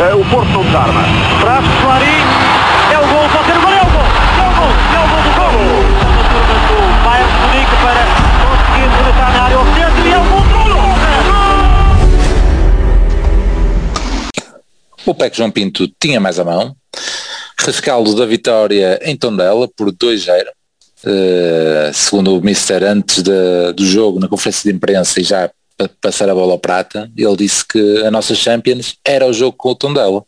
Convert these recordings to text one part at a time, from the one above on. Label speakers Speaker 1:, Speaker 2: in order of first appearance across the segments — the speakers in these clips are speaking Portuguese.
Speaker 1: Uh, o Porto não desarma. Traz. É o gol. Pode ser o gol. É o gol. É o gol. É o gol do gol. Do Bayern de Munique para conseguir rematar na área ofensiva. E é o gol do
Speaker 2: O PEC João Pinto tinha mais a mão. Rescaldo da vitória em Tondela por 2-0. Uh, segundo o Mister antes de, do jogo na conferência de imprensa e já para passar a bola ao prata, ele disse que a nossa Champions era o jogo com o Tondela.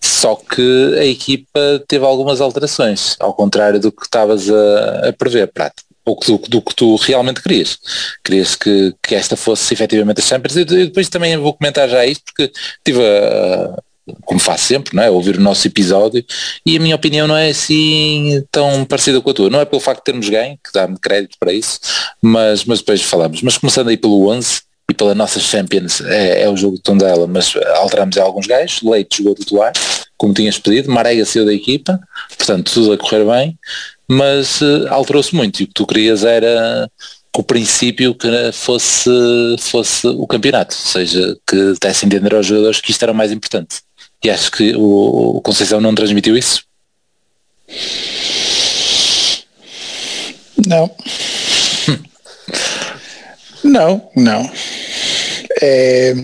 Speaker 2: Só que a equipa teve algumas alterações, ao contrário do que estavas a, a prever, Prata. Ou do, do, que tu realmente querias. Querias que, que esta fosse efetivamente a Champions. E depois também vou comentar já isto, porque tive a, como faço sempre, não é? ouvir o nosso episódio e a minha opinião não é assim tão parecida com a tua. Não é pelo facto de termos ganho, que dá-me crédito para isso, mas, mas depois falamos. Mas começando aí pelo 11 e pela nossa Champions, é, é o jogo de Tondela, mas alteramos alguns gajos, Leite jogou titular, como tinhas pedido, Marega saiu da equipa, portanto tudo a correr bem, mas uh, alterou-se muito e o que tu querias era o princípio que fosse, fosse o campeonato, ou seja, que desse entender aos jogadores que isto era o mais importante. E acho que o, o Conceição não transmitiu isso?
Speaker 3: Não. Não, não. É,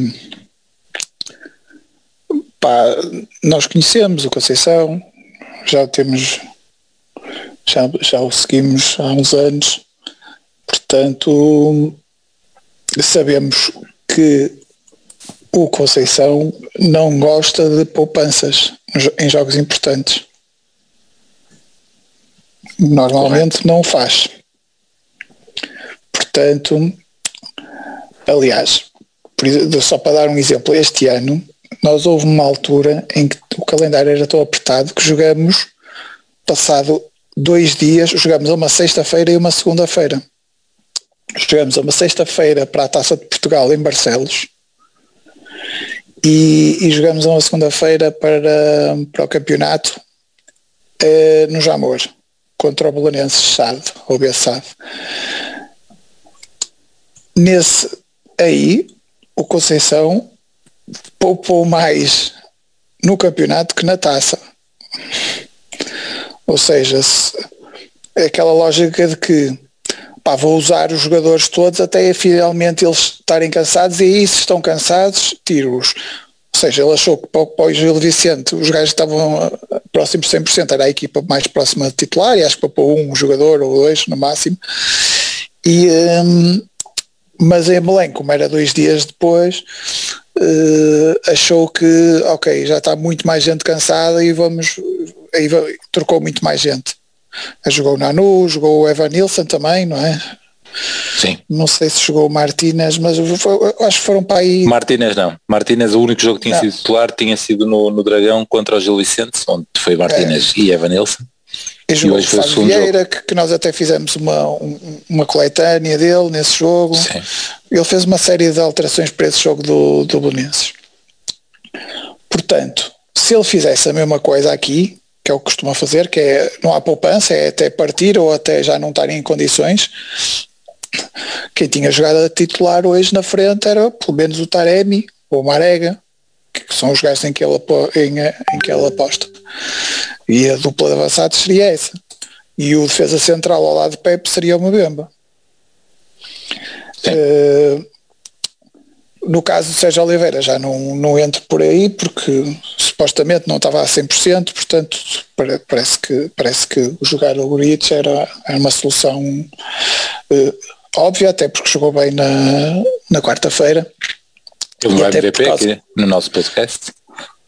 Speaker 3: pá, nós conhecemos o Conceição, já temos, já, já o seguimos há uns anos, portanto sabemos que o Conceição não gosta de poupanças em jogos importantes. Normalmente não faz. Portanto, aliás, só para dar um exemplo, este ano nós houve uma altura em que o calendário era tão apertado que jogamos, passado dois dias, jogamos uma sexta-feira e uma segunda-feira. Jogamos uma sexta-feira para a Taça de Portugal em Barcelos e, e jogamos uma segunda-feira para, para o campeonato eh, no Jamor, contra o Bolonense Sade, ou Bessade. Nesse aí, o Conceição poupou mais no campeonato que na taça. Ou seja, se, é aquela lógica de que pá, vou usar os jogadores todos até finalmente eles estarem cansados e aí se estão cansados, tiro-os. Ou seja, ele achou que para, o Gil Vicente os gajos estavam próximos de 100%, era a equipa mais próxima de titular e acho que para um jogador ou dois no máximo. E, um, mas em Belém, como era dois dias depois, uh, achou que, ok, já está muito mais gente cansada e vamos, aí trocou muito mais gente. Jogou o Nanu, jogou o Evan Nilsson também, não é?
Speaker 2: Sim.
Speaker 3: Não sei se jogou o Martínez, mas foi, acho que foram para aí.
Speaker 2: Martínez não. Martínez, o único jogo que tinha não. sido titular tinha sido no, no Dragão contra o Gil Vicente, onde foi Martínez é. e Evan Nilsson.
Speaker 3: E jogou e o Fábio Vieira, que, que, nós até fizemos uma, uma coletânea dele nesse jogo. Sim. Ele fez uma série de alterações para esse jogo do, do Belenenses. Portanto, se ele fizesse a mesma coisa aqui, que é o que costuma fazer, que é não há poupança, é até partir ou até já não estar em condições. Quem tinha jogado a titular hoje na frente era pelo menos o Taremi ou o Marega, que são os gajos em que ele, em, em que ele aposta. E a dupla de avançados seria essa. E o defesa central ao lado de Pepe seria uma bemba. Uh, no caso do Sérgio Oliveira já não, não entro por aí porque supostamente não estava a 100%, portanto parece que, parece que jogar o Gurits era, era uma solução uh, óbvia, até porque jogou bem na, na quarta-feira.
Speaker 2: Ele vai MVP causa... aqui no nosso podcast.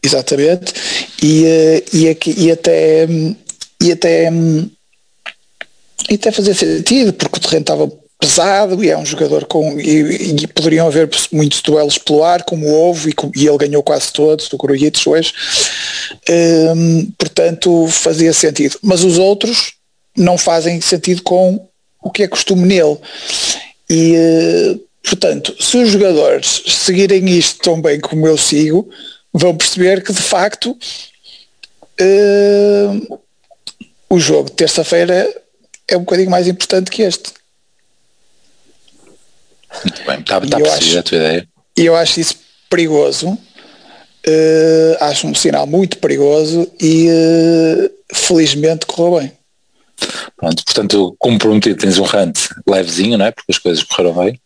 Speaker 3: Exatamente. E, uh, e, e até e até e até fazer sentido, porque o terreno estava pesado e é um jogador com e, e poderiam haver muitos duelos pelo ar como houve e, e ele ganhou quase todos do Grujic hoje. Hum, portanto fazia sentido. Mas os outros não fazem sentido com o que é costume nele. E uh, portanto se os jogadores seguirem isto tão bem como eu sigo vão perceber que de facto uh, o jogo de terça-feira é um bocadinho mais importante que este
Speaker 2: muito bem, está, está a tua ideia.
Speaker 3: E eu acho isso perigoso, uh, acho um sinal muito perigoso e uh, felizmente correu bem.
Speaker 2: Pronto, portanto, como prometido, tens um rant levezinho, não é? Porque as coisas correram bem.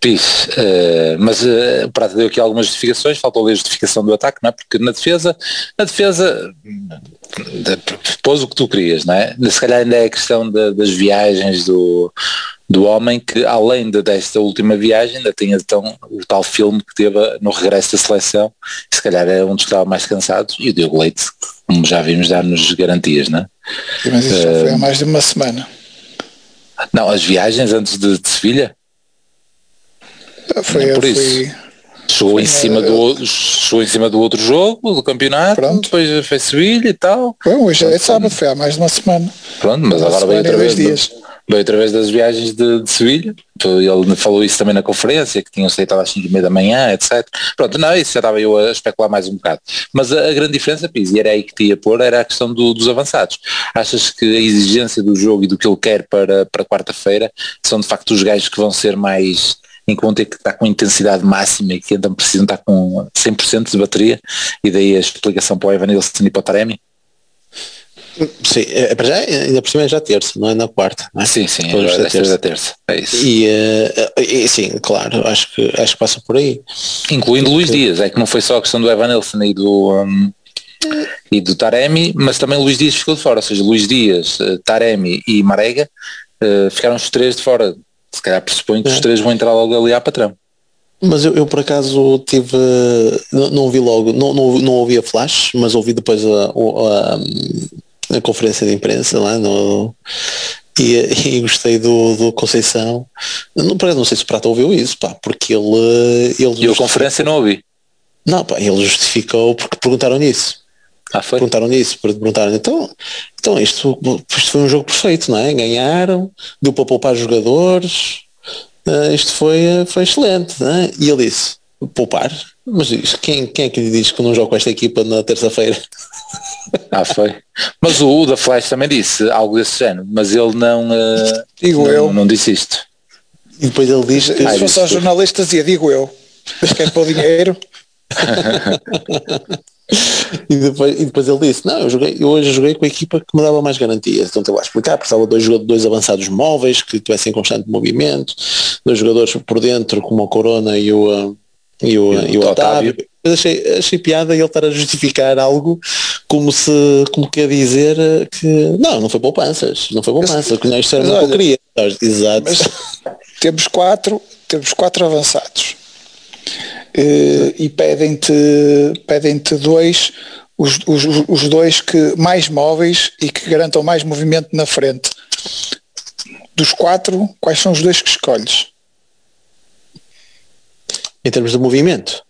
Speaker 2: Pis, uh, mas uh, o Prata deu aqui algumas justificações, faltou a justificação do ataque, não é? Porque na defesa, na defesa pôs o que tu querias, não é? Se calhar ainda é a questão de, das viagens do, do homem que além de, desta última viagem ainda tinha então o tal filme que teve no regresso da seleção, se calhar é um dos que estava mais cansados e o Diogo Leite, como já vimos, dar-nos garantias, não é?
Speaker 3: Mas isso uh, já foi há mais de uma semana.
Speaker 2: Não, as viagens antes de, de Sevilha?
Speaker 3: Foi,
Speaker 2: por isso. Chegou em, cima do, chegou em cima do outro jogo, do campeonato, Pronto. depois foi Sevilha e tal.
Speaker 3: Bom, hoje é sábado, foi há mais de uma semana.
Speaker 2: Pronto, mas uma agora veio outra vez. Dias. Veio através das viagens de, de Sevilha, ele falou isso também na conferência, que tinham saído às 5 e meia da manhã, etc. Pronto, não, isso já estava eu a especular mais um bocado. Mas a, a grande diferença, Pis, e era aí que te ia pôr, era a questão do, dos avançados. Achas que a exigência do jogo e do que ele quer para, para quarta-feira são de facto os gajos que vão ser mais vão ter que estar com intensidade máxima e que então precisam estar com 100% de bateria e daí a explicação para o Evan Nilsson e para o Taremi?
Speaker 4: Sim, é, para já, ainda por cima é já terça, não é na quarta, é?
Speaker 2: Sim, sim, é da terça. terça. É isso.
Speaker 4: E, uh, e, sim, claro, acho que, acho que passa por aí.
Speaker 2: Incluindo Luís Dias, é que não foi só a questão do Evan Nilsson e do, um, e do Taremi, mas também Luís Dias ficou de fora, ou seja, Luís Dias, uh, Taremi e Marega uh, ficaram os três de fora se calhar pressupõe que é. os três vão entrar logo ali à patrão.
Speaker 4: Mas eu, eu, por acaso tive, não, não ouvi logo, não, não, não ouvi a flash, mas ouvi depois a, a, a conferência de imprensa lá no, e, e, gostei do, do Conceição. Não, não sei se o Prata ouviu isso, pá, porque ele. ele
Speaker 2: e a conferência não ouvi.
Speaker 4: Não, pá, ele justificou porque perguntaram nisso.
Speaker 2: Ah?
Speaker 4: Perguntaram nisso, perguntaram, então, então isto, isto foi um jogo perfeito, não é? Ganharam, deu para poupar jogadores, uh, isto foi, foi excelente, não é? E ele disse, poupar? Mas quem, quem é que lhe diz que não jogo com esta equipa na terça-feira?
Speaker 2: Ah, foi. Mas o, o da Flash também disse algo desse género, mas ele não, uh,
Speaker 3: digo
Speaker 2: não,
Speaker 3: eu.
Speaker 2: não disse isto.
Speaker 4: E depois ele diz que...
Speaker 3: Se fosse aos jornalistas dizia, digo eu. Quer pôr dinheiro?
Speaker 4: e, depois, e depois ele disse, não, eu, joguei, eu hoje joguei com a equipa que me dava mais garantias. Então estava a explicar, precisava de dois, dois avançados móveis que tivessem constante movimento, dois jogadores por dentro como o Corona e o, e o, e o, o Otávio. Otávio. Mas achei, achei piada ele estar a justificar algo como se, como quer dizer que não, não foi poupanças, não foi poupanças, que isto era uma porcaria. Exato.
Speaker 3: temos quatro, temos quatro avançados e pedem-te pedem dois, os, os, os dois que mais móveis e que garantam mais movimento na frente. Dos quatro, quais são os dois que escolhes?
Speaker 4: Em termos de movimento?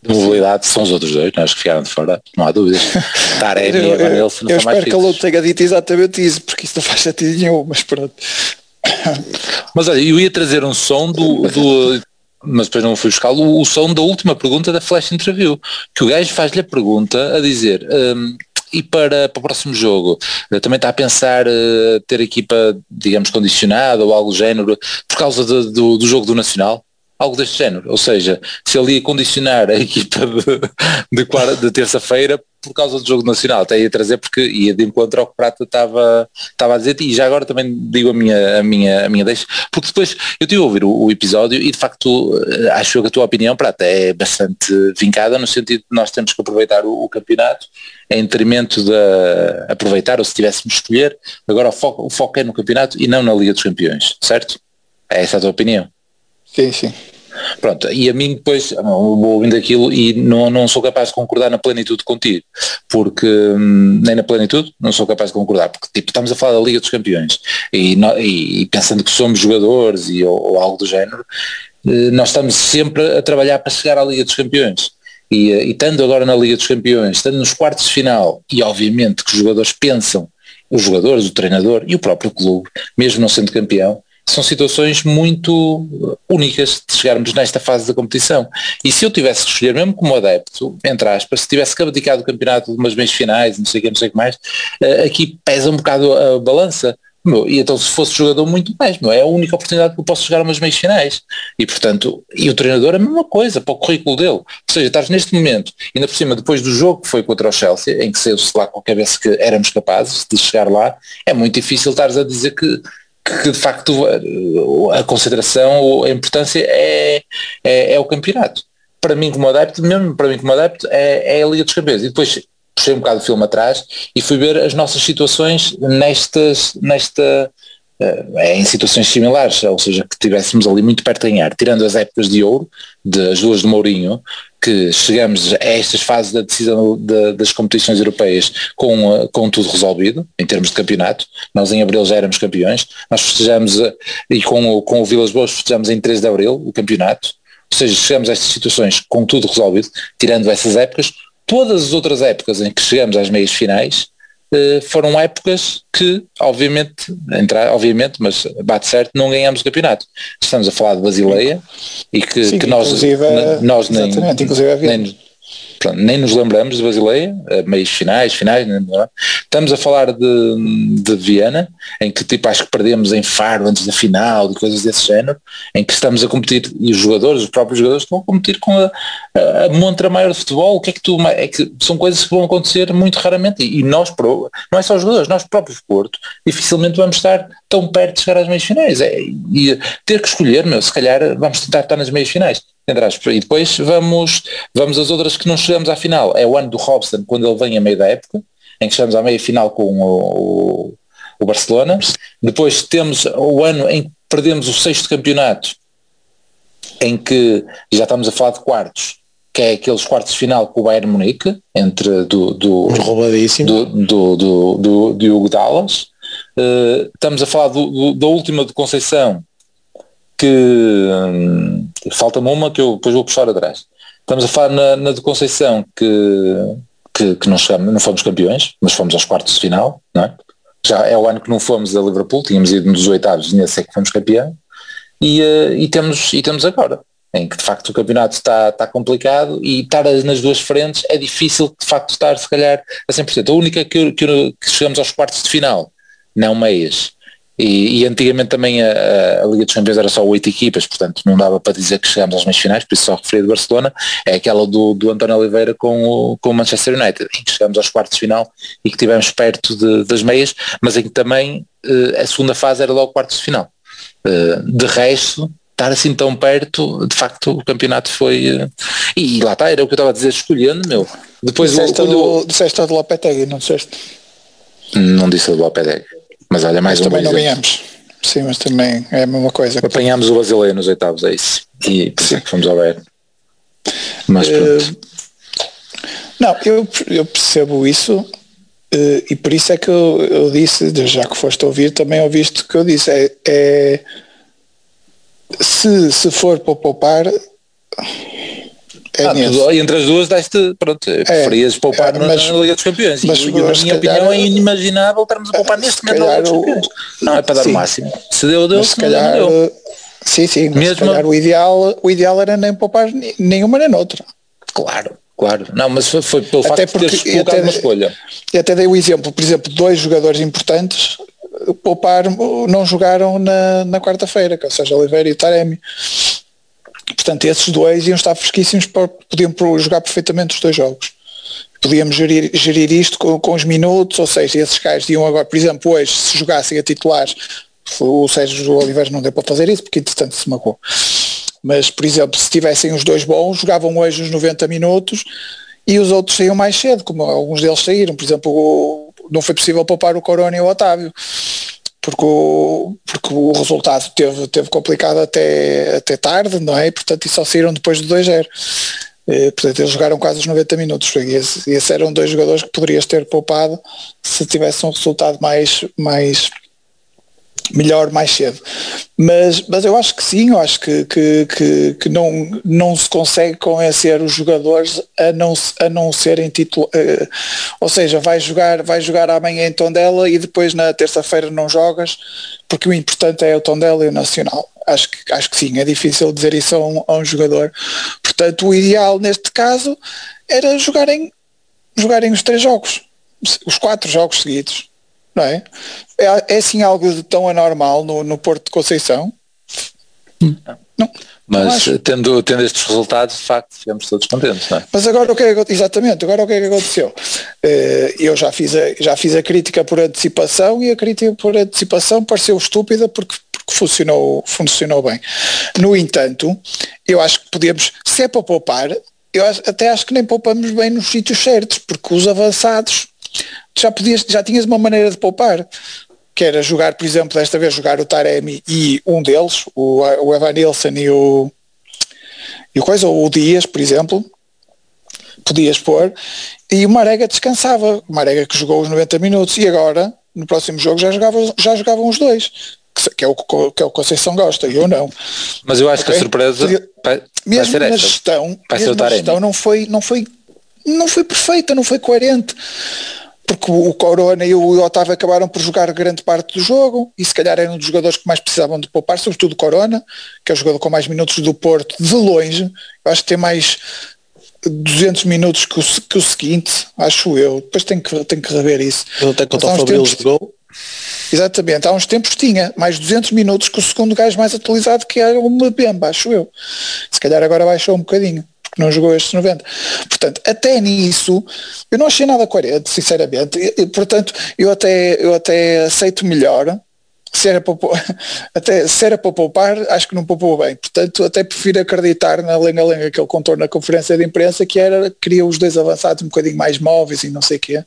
Speaker 2: De mobilidade são os outros dois, nós é? que ficaram de fora, não há dúvidas. Taremi
Speaker 3: eu, eu, eu, eu espero que ele tenha dito exatamente isso, porque isso não faz sentido nenhum, mas pronto.
Speaker 2: Mas olha, eu ia trazer um som do, do mas depois não fui buscar o, o som da última pergunta da Flash Interview, que o gajo faz-lhe a pergunta a dizer um, e para, para o próximo jogo, uh, também está a pensar uh, ter equipa, digamos, condicionada ou algo do género, por causa de, do, do jogo do Nacional? Algo deste género, ou seja, se ele ia condicionar a equipa de, de, de terça-feira por causa do jogo nacional, até ia trazer porque ia de encontro ao que Prata estava, estava a dizer e já agora também digo a minha, a minha, a minha deixa, porque depois eu tive a ouvir o, o episódio e de facto eh, acho que a tua opinião, Prata, é bastante vincada no sentido de nós temos que aproveitar o, o campeonato em detrimento de aproveitar, ou se tivéssemos escolher, agora o foco, o foco é no campeonato e não na Liga dos Campeões, certo? É essa a tua opinião?
Speaker 3: Sim, sim.
Speaker 2: Pronto, e a mim depois vou ouvindo aquilo e não, não sou capaz de concordar na plenitude contigo, porque hum, nem na plenitude não sou capaz de concordar, porque tipo, estamos a falar da Liga dos Campeões e, e, e pensando que somos jogadores e, ou, ou, algo do género, eh, nós estamos sempre a trabalhar para chegar à Liga dos Campeões. E, eh, e estando agora na Liga dos Campeões, estando nos quartos de final, e obviamente que os jogadores pensam, os jogadores, o treinador e o próprio clube, mesmo não sendo campeão, são situações muito únicas de chegarmos nesta fase da competição. E se eu tivesse que escolher, mesmo como adepto, entre aspas, se tivesse que abdicar do campeonato de umas meias finais, não sei o que, não sei o que mais, eh, aqui pesa um bocado a balança, meu, e então se fosse jogador muito mais, meu, é a única oportunidade que eu posso jogar umas meias finais. E portanto, e o treinador a mesma coisa, para o currículo dele. Ou seja, estás neste momento, ainda por cima, depois do jogo que foi contra o Chelsea, em que saiu-se lá com a cabeça que éramos capazes de chegar lá, é muito difícil estares a dizer que que de facto a consideração, a importância é, é, é, o campeonato. Para mim como adepto, mesmo para mim como adepto, é, é a Liga dos Campeões. E depois puxei um bocado o filme atrás e fui ver as nossas situações nestas, nesta, uh, em situações similares, ou seja, que estivéssemos ali muito perto de ganhar, tirando as épocas de ouro, das duas de Mourinho, que chegamos a estas fases da decisão de, das competições europeias com, uh, com tudo resolvido, em termos de campeonato. Nós em Abril já éramos campeões, nós festejamos, uh, e com o, com o Vilas Boas festejamos em 3 de Abril o campeonato, ou seja, chegamos a estas situações com tudo resolvido, tirando essas épocas, todas as outras épocas em que chegamos às meias finais, eh, foram épocas que, obviamente, entrar, obviamente, mas bate certo, não ganhamos o campeonato. Estamos a falar de Basileia e que,
Speaker 3: Sim,
Speaker 2: que nós, nós nem, nem, pronto, nem nos lembramos de Basileia, eh, meios finais, finais, é? estamos a falar de, de Viena, em que tipo acho que perdemos em Faro antes da final e coisas desse género, em que estamos a competir, e os jogadores, os próprios jogadores estão a competir com a, a, a montra maior de futebol, o que é que tu, é que são coisas que vão acontecer muito raramente, e, e nós, não é só os jogadores, nós próprios Porto, dificilmente vamos estar tão perto de chegar às meias finais, é, e ter que escolher, meu, se calhar vamos tentar estar nas meias finais, e depois vamos, vamos as outras que não chegamos à final. É o ano do Robson, quando ele vem a meio da época, em que chegamos à meia final com o, o Barcelona. Depois temos o ano em que perdemos o sexto campeonato, em que já estamos a falar de quartos, que é aqueles quartos de final com o Bayern Munique, entre do, do, do, do, do, do, do Hugo Dallas. Uh, estamos a falar do, do, da última de Conceição, que hum, falta-me uma que eu depois vou puxar atrás. Estamos a falar na, na de Conceição que, que, que não, chegamos, não fomos campeões, mas fomos aos quartos de final, não é? Já é o ano que não fomos a Liverpool, tínhamos ido nos oitavos nesse é que fomos campeão. E, uh, e, temos, e temos agora, em que de facto o campeonato está, está complicado e estar nas duas frentes é difícil de facto estar se calhar a 100%. A única que, que, que chegamos aos quartos de final, não meias, e, e, antigamente também a, a, Liga dos Campeões era só oito equipas, portanto não dava para dizer que chegámos às meias finais, por isso só referi de Barcelona, é aquela do, do António Oliveira com o, com o Manchester United, em que chegámos aos quartos de final e que estivemos perto de, das meias, mas em que também uh, a segunda fase era logo quartos de final. Uh, de resto, estar assim tão perto, de facto o campeonato foi. Uh, e, e, lá está, era o que eu estava a dizer, escolhendo, meu. Depois
Speaker 3: disseste, o, do, disseste a do Lopetegui, não disseste?
Speaker 2: Não disse a do Lopetegui. Mas olha, mais
Speaker 3: mas
Speaker 2: um
Speaker 3: também não ganhamos. Sim, mas também é a mesma coisa.
Speaker 2: Apanhámos o Basileia nos oitavos, é isso. E por isso é que fomos ao Bayern. Mas pronto. Uh,
Speaker 3: não, eu, eu percebo isso uh, e por isso é que eu, eu, disse, já que foste ouvir, também ouviste o que eu disse. É, é se, se for para poupar,
Speaker 2: é ah, tu, entre as duas deste, pronto, é, preferias poupar é, mas, na Liga dos Campeões. Mas, e, na minha opinião é inimaginável estarmos a poupar neste momento na Liga dos Campeões. Não é para dar sim. o máximo. Se deu, deu, se calhar, não deu.
Speaker 3: Sim, sim, mas Mesmo... se calhar o ideal, o ideal era nem poupar nenhuma nem noutra.
Speaker 2: Claro, claro. Não, mas foi, foi pelo até facto de teres colocado uma escolha.
Speaker 3: E até dei o exemplo, por exemplo, dois jogadores importantes poupar não jogaram na, na quarta-feira, que é o Sérgio Oliveira e o Taremi. Portanto, esses dois iam estar fresquíssimos, para, podiam jogar perfeitamente os dois jogos. Podíamos gerir, gerir isto com, com os minutos, ou seja, esses caras iam agora, por exemplo, hoje, se jogassem a titulares, o Sérgio Oliveira não deu para fazer isso, porque entretanto se magoou. Mas, por exemplo, se tivessem os dois bons, jogavam hoje os 90 minutos e os outros saíam mais cedo, como alguns deles saíram. Por exemplo, não foi possível poupar o Corona e o Otávio porque o, porque o resultado teve, teve complicado até, até tarde, não é? E, portanto, e só saíram depois de 2-0. Eh, portanto, eles jogaram quase os 90 minutos. E esses, esses eram dois jogadores que poderias ter poupado se tivesse um resultado mais, mais melhor mais cedo. Mas, mas eu acho que sim, eu acho que, que, que, que não, não se consegue convencer os jogadores a não, a não serem titular. Uh, ou seja, vai jogar, vai jogar amanhã em Tondela e depois na terça-feira não jogas, porque o importante é o Tondela e o Nacional. Acho que, acho que sim, é difícil dizer isso a um, a um jogador. Portanto, o ideal neste caso era jogarem, jogarem os três jogos, os quatro jogos seguidos não é? É, é assim algo de tão anormal no, no Porto de Conceição?
Speaker 2: Não. Mas tendo, tendo estes resultados, de facto, ficamos todos contentes, não é?
Speaker 3: Mas agora o que é que, exatamente, agora o que é que aconteceu? Uh, eu já fiz, a, já fiz a crítica por antecipação e a crítica por antecipação pareceu estúpida porque, porque funcionou, funcionou bem. No entanto, eu acho que podemos, se é para poupar, eu até acho que nem poupamos bem nos sítios certos, porque os avançados já podias, já tinhas uma maneira de poupar que era jogar, por exemplo, desta vez jogar o Taremi e um deles, o, o Evan Nilsson e o, e o coisa, ou o Dias, por exemplo, podias pôr, e o Marega descansava, o Marega que jogou os 90 minutos, e agora, no próximo jogo, já, jogava, já jogavam os dois, que, é o que é o Conceição gosta, e eu não.
Speaker 2: Mas eu acho okay? que a surpresa vai,
Speaker 3: mesmo vai na gestão, mesmo na gestão não foi, não foi não foi perfeita, não foi coerente porque o Corona e o Otávio acabaram por jogar grande parte do jogo e se calhar eram um dos jogadores que mais precisavam de poupar, sobretudo o Corona, que é o jogador com mais minutos do Porto, de longe, eu acho que tem mais 200 minutos que o, que o seguinte, acho eu, depois tenho que, tenho que rever isso.
Speaker 4: Eu até contra o Fabril jogou.
Speaker 3: Exatamente, há uns tempos tinha mais 200 minutos que o segundo gajo mais atualizado que era o Mbemba, acho eu. Se calhar agora baixou um bocadinho porque não jogou estes 90. Portanto, até nisso, eu não achei nada coerente, sinceramente. E, e, portanto, eu até, eu até aceito melhor. Se era, para, até, se era para poupar, acho que não poupou bem. Portanto, até prefiro acreditar na lenga-lenga que ele contou na conferência de imprensa, que era, queria os dois avançados um bocadinho mais móveis e não sei o quê.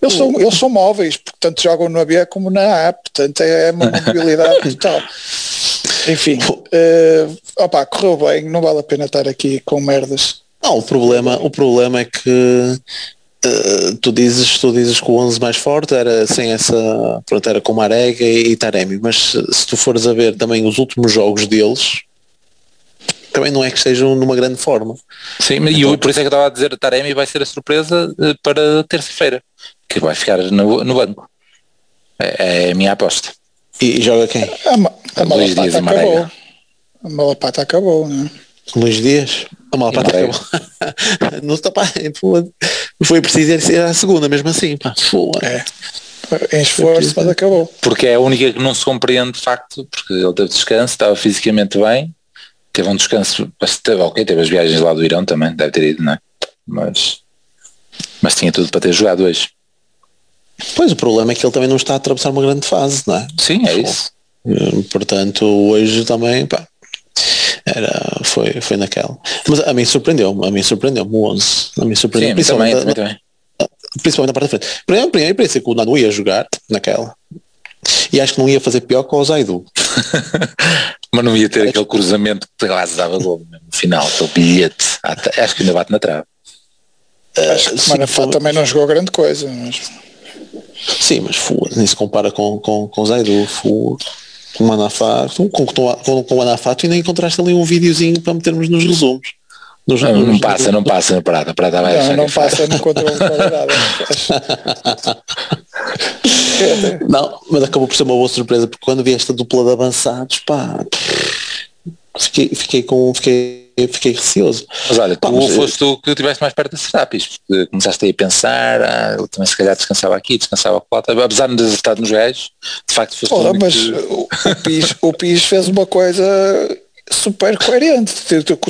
Speaker 3: Eles são, eles são móveis, portanto jogam no AB como na A, portanto é uma mobilidade total. Enfim, uh, opa, correu bem, não vale a pena estar aqui com merdas.
Speaker 4: Não, o problema, o problema é que uh, tu dizes, tu dizes que o 11 mais forte era sem essa, pronto, era com Marega e, e Taremi, mas se, se tu fores a ver também os últimos jogos deles, também não é que estejam numa grande forma.
Speaker 2: Sim, então, e eu, por isso é que eu estava a dizer, Taremi vai ser a surpresa eh, para terça-feira, que vai ficar no, no banco. É, é a minha aposta.
Speaker 4: E, joga quem?
Speaker 3: A, a, a Malapata acabou. A Malapata acabou, né?
Speaker 4: Luís Dias? A Malapata acabou. não, está, pá, foi preciso ser a segunda, mesmo assim. Pá.
Speaker 3: É. Em esforço, mas acabou.
Speaker 2: Porque é a única que não se compreende de facto, porque ele teve descanso, estava fisicamente bem, teve um descanso, teve, ok, teve as viagens lá do Irão também, deve ter ido, não é? Mas, mas tinha tudo para ter jogado hoje.
Speaker 4: Pois o problema é que ele também não está a atravessar uma grande fase, não é?
Speaker 2: Sim, é isso.
Speaker 4: Eh, portanto, hoje também, pá, era, foi, foi naquela. Mas a mim surpreendeu, a mim surpreendeu o 11. A mim surpreendeu. Sim,
Speaker 2: principalmente, também, também.
Speaker 4: principalmente na parte da frente. Primeiro, primeiro pensei que o Nano ia jogar naquela. E acho que não ia fazer pior que o Zaidu.
Speaker 2: Mas não ia ter acho... aquele cruzamento que quase dava gol no final, aquele bilhete. Acho que ainda bate na trave.
Speaker 3: Acho que o Manafá também não jogou grande coisa. Mas...
Speaker 4: Sim, mas foda nem se compara com, com, com Zaidu, foda com o Manafá, com, com, com, com o Manafá, tu ainda encontraste ali um videozinho para metermos nos resumos.
Speaker 2: Nos, não, nos, não passa, não passa na Prata, a Prata vai
Speaker 3: Não, não passa controle qualidade.
Speaker 4: não, mas acabou por ser uma boa surpresa, porque quando vi esta dupla de avançados, pá, fiquei, fiquei com, fiquei fiquei receoso.
Speaker 2: Mas olha, tu mas, foste tu que estiveste mais perto das terapis, porque começaste aí a pensar, ah, eu também se calhar descansava aqui, descansava lá, apesar de ter estado nos gajos, de facto foste
Speaker 3: Olha, mas o, o, PIS, o PIS fez uma coisa super coerente,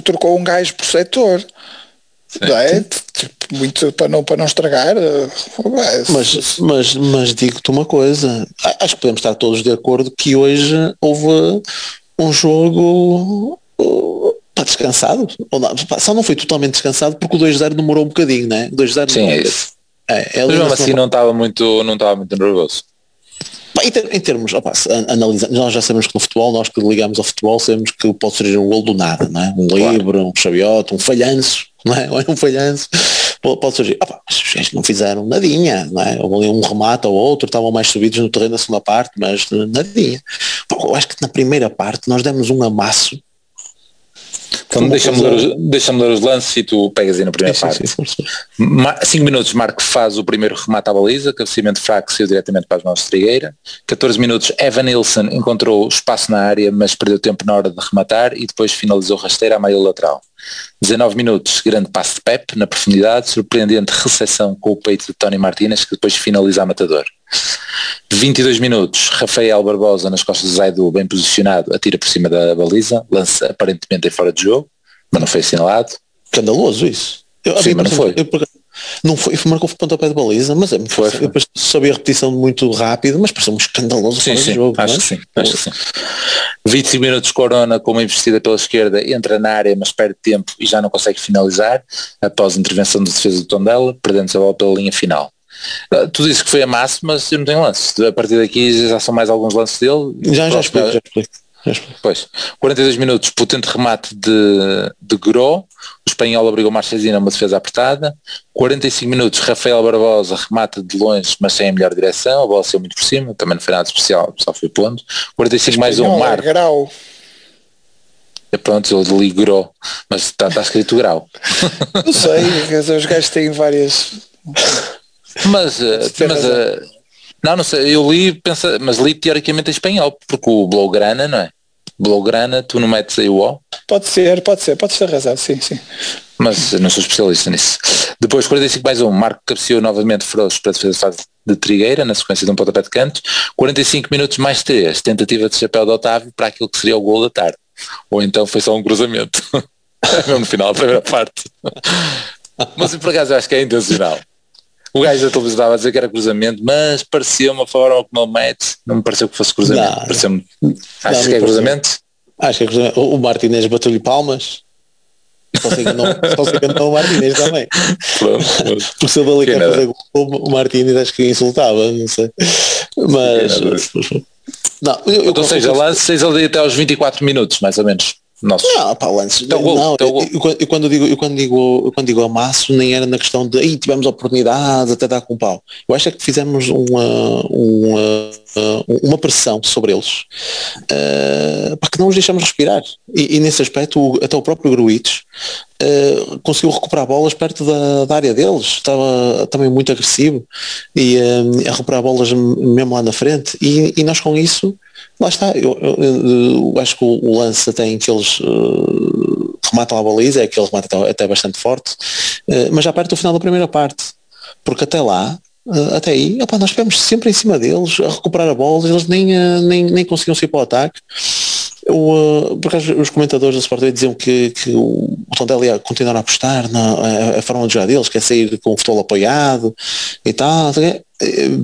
Speaker 3: trocou um gajo por setor. Não é? Tipo, muito para não, para não estragar.
Speaker 4: Mas, mas, mas digo-te uma coisa, acho que podemos estar todos de acordo que hoje houve um jogo Pá, descansado. Ou só não foi totalmente descansado porque o 2-0 demorou um bocadinho, né? 2-0
Speaker 2: Sim, é isso. É, é Mas mesmo assim não estava muito, não estava muito nervoso.
Speaker 4: Em, ter, em, termos, opa, analisando, nós já sabemos que no futebol, nós que ligamos ao futebol, sabemos que pode surgir um gol do nada, não é? Um claro. livro, um chaviote, um falhanço, não é? Ou é um falhanço, pode, surgir. Opa, mas os gajos não fizeram nadinha, não é? Houve um remate ou outro, estavam mais subidos no terreno da segunda parte, mas nadinha. Eu acho que na primeira parte nós demos um amasso
Speaker 2: então deixa-me ler, deixa ler os lances e tu pegas aí na primeira parte. 5 minutos Marco faz o primeiro remate à baliza, cabeceamento fraco saiu diretamente para as mãos de Trigueira. 14 minutos Evan Nilsson encontrou espaço na área, mas perdeu tempo na hora de rematar e depois finalizou rasteira à meia lateral. 19 minutos, grande passe de Pep na profundidade, surpreendente recepção com o peito de Tony Martínez, que depois finaliza a matador. 22 minutos, Rafael Barbosa nas costas do Zaidu, bem posicionado, atira por cima da baliza, lança aparentemente em fora de jogo, mas não foi assinalado.
Speaker 4: Escandaloso isso. Eu,
Speaker 2: Sim, mas não foi.
Speaker 4: Eu, não foi, marcou pontapé de baliza, mas é,
Speaker 2: foi, foi.
Speaker 4: eu sabia a repetição muito rápido, mas pareceu um escandaloso
Speaker 2: sim, sim,
Speaker 4: jogo.
Speaker 2: Acho,
Speaker 4: é?
Speaker 2: que sim, acho que sim. 25 minutos Corona com uma investida pela esquerda, entra na área, mas perde tempo e já não consegue finalizar, após a intervenção de defesa do Tondela, perdendo-se a bola pela linha final. Uh, tu dizes que foi a máxima, mas eu não tenho lances. A partir daqui já são mais alguns lances dele.
Speaker 4: Já, já explico, já explico.
Speaker 2: Pois, 42 minutos, potente remate de, de Gro, o espanhol obrigou Marchesina a uma defesa apertada, 45 minutos, Rafael Barbosa remata de longe, mas sem a melhor direção, a bola saiu muito por cima, também não foi nada especial, só foi pondo, 45 mais um, Marco.
Speaker 3: Grau.
Speaker 2: É pronto, eu li Gro, mas está, está escrito grau.
Speaker 3: Não sei, os gajos têm várias...
Speaker 2: Mas, mas uh, não, não sei, eu li, pensa, mas li teoricamente em espanhol, porque o Blaugrana, não é? Blaugrana, tu não metes aí o O?
Speaker 3: Pode ser, pode ser, pode ser razão, sim, sim.
Speaker 2: Mas não sou especialista nisso. Depois 45 mais um, Marco cabeceou novamente Feroz para a defesa de fase de Trigueira, na sequência de um pontapé de canto. 45 minutos mais 3, tentativa de chapéu de Otávio para aquilo que seria o gol da tarde. Ou então foi só um cruzamento. Mesmo no final, a primeira parte. Mas por acaso eu acho que é intencional. O gajo da televisão estava a dizer que era cruzamento, mas parecia uma forma como ele mete, não me pareceu que fosse cruzamento.
Speaker 4: Não,
Speaker 2: pareceu Acho que é cruzamento?
Speaker 4: Acho que é cruzamento. O Martinez bateu-lhe palmas. Só se enganou, só se enganou o Martinez também. Porque se ele ali quer fazer o Martinez acho que insultava, não sei. Mas.
Speaker 2: Não, eu, eu ou seja, lances ali até aos 24 minutos, mais ou menos. Nossa.
Speaker 4: Não, pá, antes, então, não, então, eu, eu, eu, quando digo, eu quando digo, eu quando digo amasso, nem era na questão de aí tivemos oportunidades até dar com pau. Eu acho é que fizemos uma, uma, uma pressão sobre eles uh, para que não os deixamos respirar. E, e nesse aspecto, o, até o próprio Gruites uh, conseguiu recuperar bolas perto da, da, área deles, estava também muito agressivo e uh, a recuperar bolas mesmo lá na frente. E, e nós com isso Lá está, eu, eu, eu, acho que o, o, lance até em que eles uh, rematam a baliza, é que eles rematam até, até bastante forte, uh, mas já perto do final da primeira parte, porque até lá, uh, até aí, opa, nós estivemos sempre em cima deles, a recuperar a bola, eles nem, nem, nem conseguiam sair para o ataque. O, por acaso, os comentadores da Sport diziam que, que o, o Tondela ia continuar a apostar na a, a forma de jogar deles, que é sair com o futebol apoiado e tal.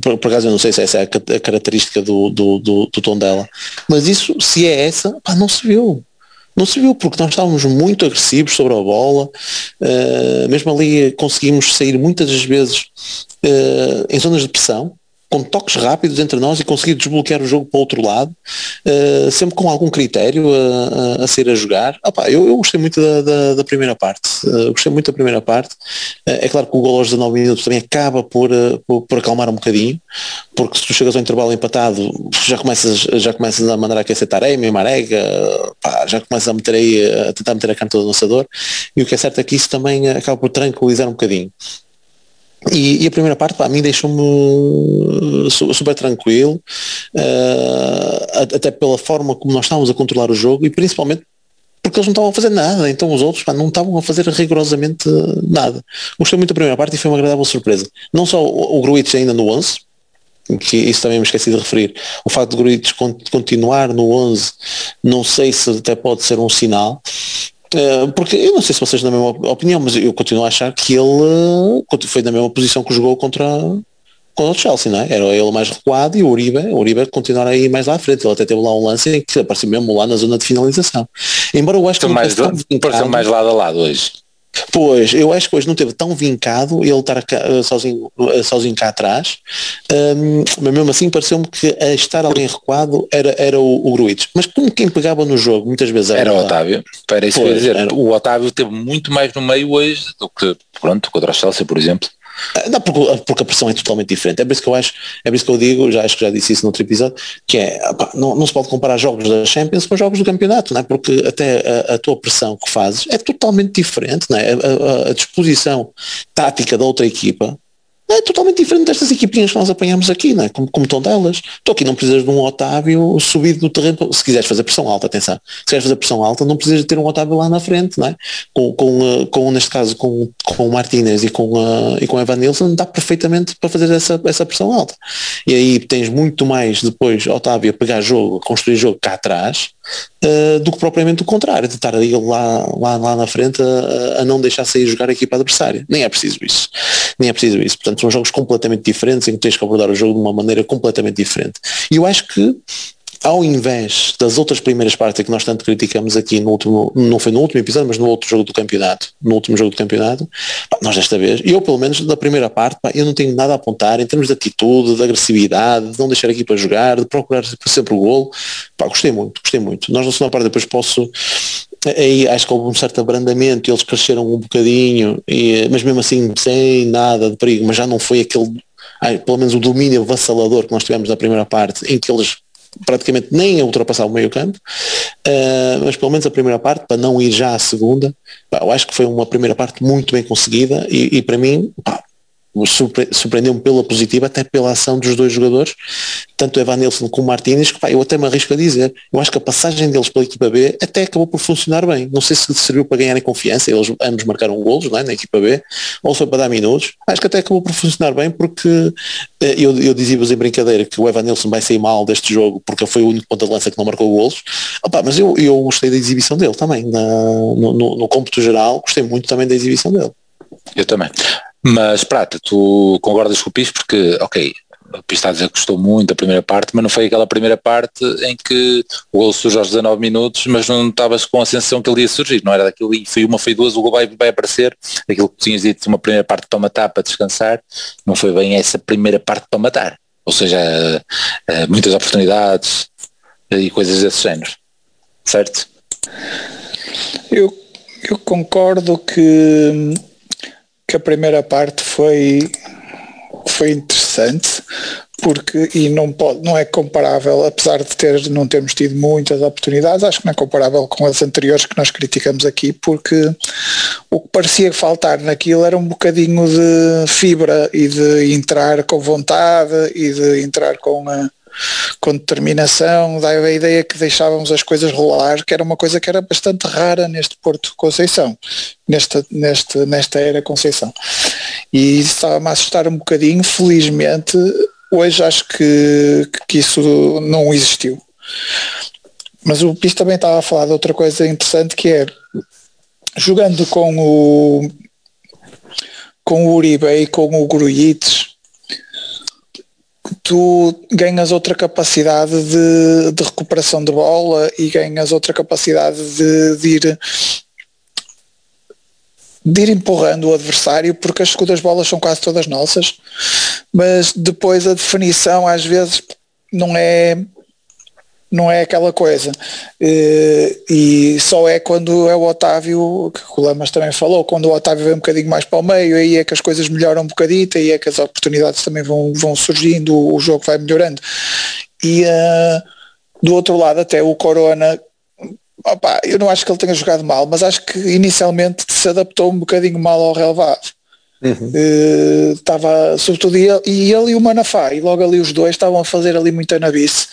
Speaker 4: Por, por acaso eu não sei se essa é a, característica do, do, do, do tom dela, mas isso, se é essa, pá, não se viu. Não se viu porque nós estávamos muito agressivos sobre a bola, uh, mesmo ali conseguimos sair muitas das vezes uh, em zonas de pressão, com toques rápidos entre nós e conseguir desbloquear o jogo para o outro lado, uh, sempre com algum critério a, a, a ser a jogar. Opa, eu, eu, gostei muito da, da, da primeira parte, uh, gostei muito da primeira parte. Uh, é claro que o gol aos 19 minutos também acaba por, por, por, acalmar um bocadinho, porque se tu chegas ao intervalo empatado, já começas, já começas a mandar aquecer Taremi, Marega, pá, já começas a meter aí, a tentar meter a canto do lançador, e o que é certo é que isso também acaba por tranquilizar um bocadinho. E, e, a primeira parte para mim deixou-me super tranquilo, uh, até pela forma como nós estávamos a controlar o jogo e principalmente porque eles não estavam a fazer nada, então os outros pá, não estavam a fazer rigorosamente nada. Gostei muito da primeira parte e foi uma agradável surpresa. Não só o, o Gruitch ainda no 11, que isso também me esqueci de referir, o facto de Gruitch continuar no 11, não sei se até pode ser um sinal, eh, porque eu não sei se vocês na mesma opinião, mas eu continuo a achar que ele eh, foi na mesma posição que jogou contra, contra o Chelsea, não é? Era ele mais recuado e o Uribe, o Uribe continuar aí mais lá à frente. Ele até teve lá um lance em que apareceu mesmo lá na zona de finalização. Embora eu acho que
Speaker 2: mais, pareceu mais lado a lado hoje.
Speaker 4: Pois, eu acho que hoje não teve tão vincado ele estar cá, sozinho, sozinho cá atrás, um, mas mesmo assim pareceu-me que a estar alguém recuado era, era o, o Gruites. Mas como quem pegava no jogo muitas vezes era,
Speaker 2: era o Otávio. Para isso pois, dizer, era... o Otávio teve muito mais no meio hoje do que pronto, contra o Chelsea, por exemplo.
Speaker 4: Ah, não, porque, porque, a pressão é totalmente diferente. É por isso que eu acho, é por isso que eu digo, já acho que já disse isso no outro episódio, que é, opa, não, não se pode comparar jogos da Champions com jogos do campeonato, não é? porque até a, a tua pressão que fazes é totalmente diferente, não é? A, a, a disposição tática da outra equipa é totalmente diferente destas equipinhas que nós apanhamos aqui, não é? como, como estão delas. Tu aqui não precisas de um Otávio subido do terreno, se quiseres fazer pressão alta, atenção, se quiseres fazer pressão alta não precisas de ter um Otávio lá na frente, não é? com, com, com neste caso com, com o Martínez e com, uh, e com o Evan Nilsson dá perfeitamente para fazer essa, essa pressão alta. E aí tens muito mais depois Otávio a pegar jogo, a construir jogo cá atrás, uh, do que propriamente o contrário, de estar ali lá, lá, lá na frente a, a não deixar sair jogar a equipa adversária. Nem é preciso isso. Nem é preciso isso. Portanto, são jogos completamente diferentes em que tens que abordar o jogo de uma maneira completamente diferente. E eu acho que ao invés das outras primeiras partes que nós tanto criticamos aqui no último, não foi no último episódio, mas no outro jogo do campeonato, no último jogo do campeonato, pá, nós desta vez, eu pelo menos da primeira parte, pá, eu não tenho nada a apontar em termos de atitude, de agressividade, de não deixar a equipa jogar, de procurar sempre o golo, pá, gostei muito, gostei muito. Nós na segunda parte depois posso, aí acho que houve um certo abrandamento, eles cresceram um bocadinho, e, mas mesmo assim sem nada de perigo, mas já não foi aquele, pelo menos o domínio vassalador que nós tivemos na primeira parte, em que eles praticamente nem a ultrapassar o meio campo, uh, mas pelo menos a primeira parte, para não ir já à segunda, pá, eu acho que foi uma primeira parte muito bem conseguida e, e para mim, pá, surpre surpreendeu-me pela positiva, até pela ação dos dois jogadores, tanto Evanilson como Martínez, que pá, eu até me arrisco a dizer, eu acho que a passagem deles pela equipa B até acabou por funcionar bem. Não sei se serviu para ganharem confiança, eles ambos marcaram golos é, na equipa B, ou foi para dar minutos. Acho que até acabou por funcionar bem porque eh, eu, eu dizia-vos em brincadeira que o Evanilson vai sair mal deste jogo porque foi o único ponta de lança que não marcou golos. Opa, mas eu, eu gostei da exibição dele também, na, no, no, no cômputo geral, gostei muito também da exibição dele.
Speaker 2: Eu também. Mas, Prata, tu concordas com o Pis porque, ok, o Pis está a dizer que gostou muito da primeira parte, mas não foi aquela primeira parte em que o gol surge aos 19 minutos, mas não estavas com a sensação que ele ia surgir, não era daquilo, e foi uma, foi duas, o gol vai, vai aparecer, aquilo que tinhas dito, uma primeira parte para matar, para descansar, não foi bem essa primeira parte para matar, ou seja, eh, muitas oportunidades e coisas desse género, certo?
Speaker 3: Eu, eu concordo que que a primeira parte foi, foi interessante porque e não pode não é comparável apesar de ter não termos tido muitas oportunidades acho que não é comparável com as anteriores que nós criticamos aqui porque o que parecia faltar naquilo era um bocadinho de fibra e de entrar com vontade e de entrar com a com determinação, dava a ideia que deixávamos as coisas rolar, que era uma coisa que era bastante rara neste Porto Conceição, nesta, neste, nesta era Conceição. E estava-me a assustar um bocadinho, felizmente, hoje acho que, que isso não existiu. Mas o Pis também estava a falar de outra coisa interessante que é jogando com o com o Uribe e com o Grujic tu ganhas outra capacidade de, de, recuperação de bola e ganhas outra capacidade de, de, ir de ir empurrando o adversário porque as segundas bolas são quase todas nossas. Mas depois a definição às vezes não é não é aquela coisa. Eh, e só é quando é o Otávio, que o Lamas também falou, quando o Otávio vem um bocadinho mais para o meio, aí é que as coisas melhoram um bocadito, aí é que as oportunidades também vão, vão surgindo, o jogo vai melhorando. E uh, do outro lado até o Corona, opa, eu não acho que ele tenha jogado mal, mas acho que inicialmente se adaptou um bocadinho mal ao relevado. Uhum. Uh, estava sobretudo ele, e ele e o Manafá e logo ali os dois estavam a fazer ali muita nabice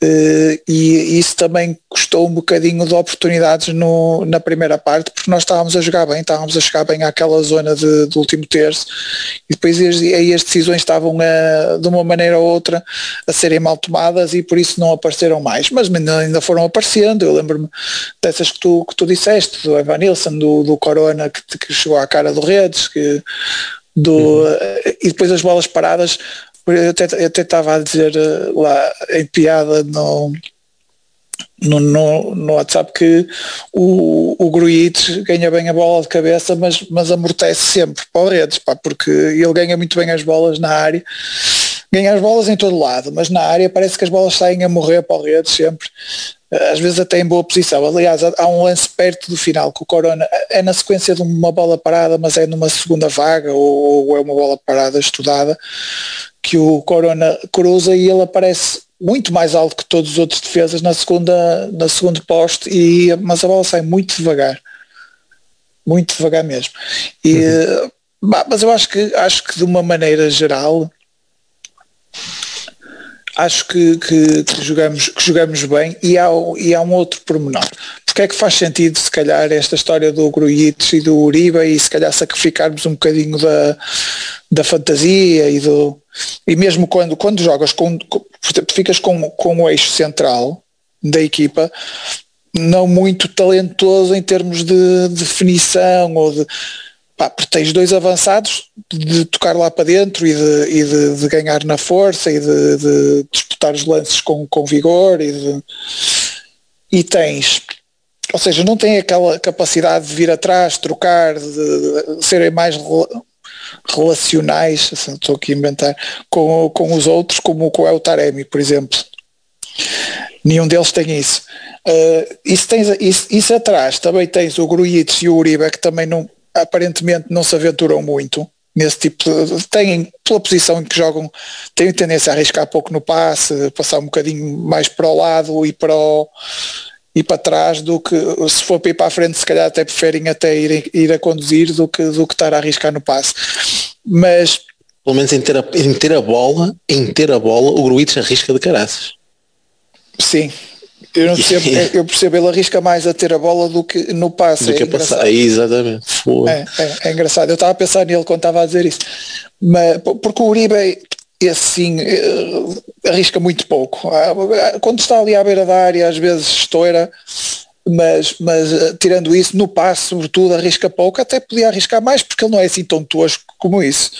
Speaker 3: uh, e isso também custou um bocadinho de oportunidades no, na primeira parte porque nós estávamos a jogar bem, estávamos a chegar bem àquela zona de, do último terço e depois aí as decisões estavam a, de uma maneira ou outra a serem mal tomadas e por isso não apareceram mais, mas ainda foram aparecendo, eu lembro-me dessas que tu, que tu disseste, do Evan Nilsson, do, do Corona que, que chegou à cara do Redes, que do, uhum. e depois as bolas paradas, eu até, eu até estava a dizer eh, lá em piada no, no, no, no WhatsApp que o, o Gruitch ganha bem a bola de cabeça, mas, mas amortece sempre para o Redes, pá, porque ele ganha muito bem as bolas na área, ganha as bolas em todo lado, mas na área parece que as bolas saem a morrer para o Redes sempre às vezes até em boa posição. Aliás, há um lance perto do final que o Corona é na sequência de uma bola parada, mas é numa segunda vaga ou, ou é uma bola parada estudada que o Corona cruza e ele aparece muito mais alto que todos os outros defesas na segunda na segundo poste e mas a bola sai muito devagar muito devagar mesmo e uhum. Bah, mas eu acho que acho que de uma maneira geral acho que, que, que, jogamos, que jogamos bem e há, e há um outro pormenor. Porque é que faz sentido se calhar esta história do Grujic e do Uribe e se calhar sacrificarmos um bocadinho da, da fantasia e do. E mesmo quando, quando jogas com, com ficas com, com o eixo central da equipa, não muito talentoso em termos de definição ou de pá, porque tens dois avançados de tocar lá para dentro e de, e de, de ganhar na força e de, de, disputar os lances com, com vigor e, e tens ou seja, não tem aquela capacidade de vir atrás, trocar, de, de serem mais relacionais, assim, estou aqui a inventar, com, com os outros, como, com o Taremi, por exemplo. Nenhum deles tem isso. Uh, isso, tens, isso, isso atrás também tens o Grujic e o Uribe que também não, aparentemente não se aventuram muito nesse tipo de, têm pela posição em que jogam têm tendência a arriscar pouco no passe passar um bocadinho mais para o lado e para o, e para trás do que se for para ir para a frente se calhar até preferem até ir, ir a conduzir do que, do que estar a arriscar no passe. Mas
Speaker 4: pelo menos em ter a, em ter a bola em ter a bola o Gruitch arrisca de caraças.
Speaker 3: Sim eu não percebo, eu percebo, ele arrisca mais a ter a bola do que no passe.
Speaker 4: Do que
Speaker 3: é
Speaker 4: a passar, exatamente.
Speaker 3: É, é, é, engraçado, eu estava a pensar nele quando estava a dizer isso. Mas, porque o Uribe, assim, arrisca muito pouco. Ah, quando está ali à beira da área, às vezes estoura, mas, mas eh, tirando isso, no passe, sobretudo, arrisca pouco, até podia arriscar mais, porque ele não é assim tão tosco como isso.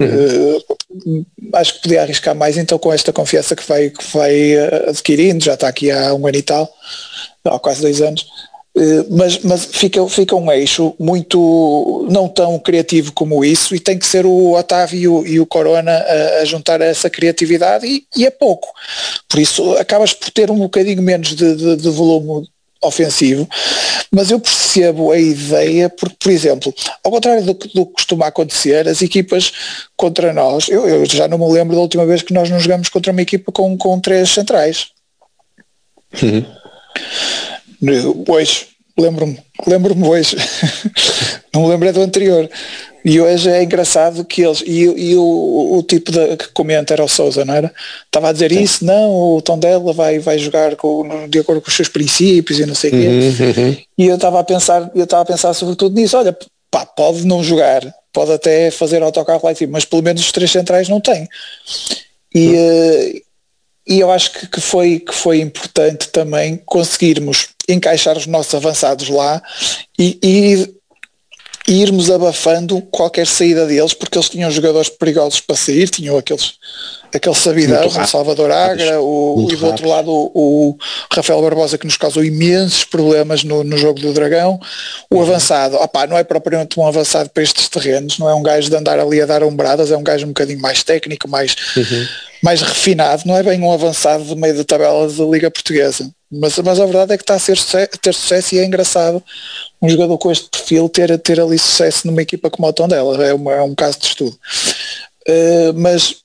Speaker 3: Uhum. Uh, acho que podia arriscar mais então com esta confiança que vai, que vai uh, adquirindo, já está aqui há um ano e tal, há quase dois anos, uh, mas, mas fica, fica um eixo muito não tão criativo como isso e tem que ser o Otávio e o Corona a, a juntar essa criatividade e, e, é pouco. Por isso acabas por ter um bocadinho menos de, de, de volume ofensivo, mas eu percebo a ideia porque, por exemplo, ao contrário do que, do que costuma acontecer, as equipas contra nós, eu, eu, já não me lembro da última vez que nós nos jogamos contra uma equipa com, com três centrais. Uhum. Hoje, lembro-me, lembro-me hoje, não me lembro é do anterior. E hoje é engraçado que eles, e, e o, o, tipo de, que comenta era o Souza, não era? Estava a dizer Sim. isso, não, o tom dela vai, vai jogar com, de acordo com os seus princípios e não sei o quê. Uhum, uhum. E eu estava a pensar, eu estava a pensar sobretudo nisso, olha, pá, pode não jogar, pode até fazer autocarro lá em cima, mas pelo menos os três centrais não tem. E, uhum. E eu acho que, que, foi, que foi importante também conseguirmos encaixar os nossos avançados lá e, e e irmos abafando qualquer saída deles, porque eles tinham jogadores perigosos para sair, tinham aqueles aquele sabidão, o Salvador Agra, o, e do outro lado o, o, Rafael Barbosa que nos causou imensos problemas no, no jogo do Dragão, o uhum. avançado, opá, não é propriamente um avançado para estes terrenos, não é um gajo de andar ali a dar umbradas, é um gajo um bocadinho mais técnico, mais, uhum. mais refinado, não é bem um avançado de meio de tabela da Liga Portuguesa. Mas, mas a verdade é que está a ser, ter sucesso e é engraçado um jogador com este perfil ter, ter ali sucesso numa equipa como o Tondela, é, uma, é um caso de estudo. Uh, mas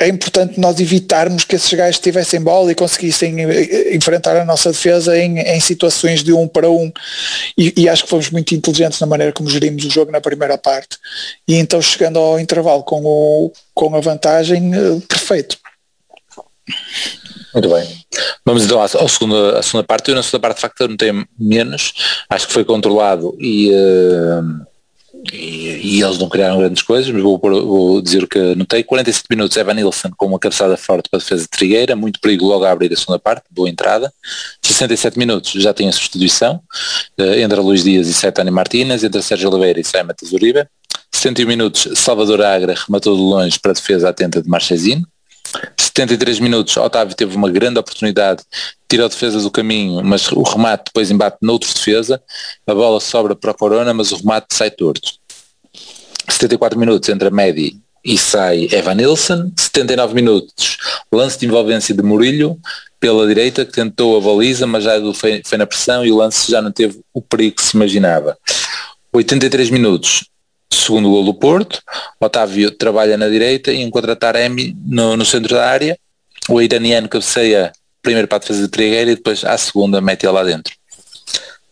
Speaker 3: é importante nós evitarmos que esses gajos tivessem bola e conseguissem eh, enfrentar a nossa defesa em, em situações de um para um e, e, acho que fomos muito inteligentes na maneira como gerimos o jogo na primeira parte e então chegando ao intervalo com, o, com a vantagem, uh, perfeito.
Speaker 2: Muito bem. Vamos então à, à, segunda, à segunda parte. Eu na segunda parte de facto notei menos. Acho que foi controlado e, uh, e, eles não criaram grandes coisas, mas vou, vou dizer o que notei. 47 minutos Evan Nilsson com uma cabeçada forte para a defesa de Trigueira, muito perigo logo a abrir a segunda parte, boa entrada. 67 minutos já tem a substituição uh, entre Luís Dias e Setani Martínez, entre Sérgio Oliveira e Sai Matheus Uribe. 71 minutos Salvador Agra rematou de longe para a defesa atenta de Marchesino. 73 minutos, Otávio teve uma grande oportunidade, tira a defesa do caminho, mas o remate depois embate noutro defesa, a bola sobra para a Corona, mas o remate sai torto. 74 minutos entre a Medi e sai Evan Nilsson, 79 minutos, lance de envolvência de Murilho pela direita, que tentou a baliza, mas já foi na pressão e o lance já não teve o perigo que se imaginava. 83 minutos, segundo gol do Porto, Otávio trabalha na direita e encontra Taremi no, no centro da área, o iraniano cabeceia primeiro para a defesa de Trigueira e depois à segunda mete ele lá dentro.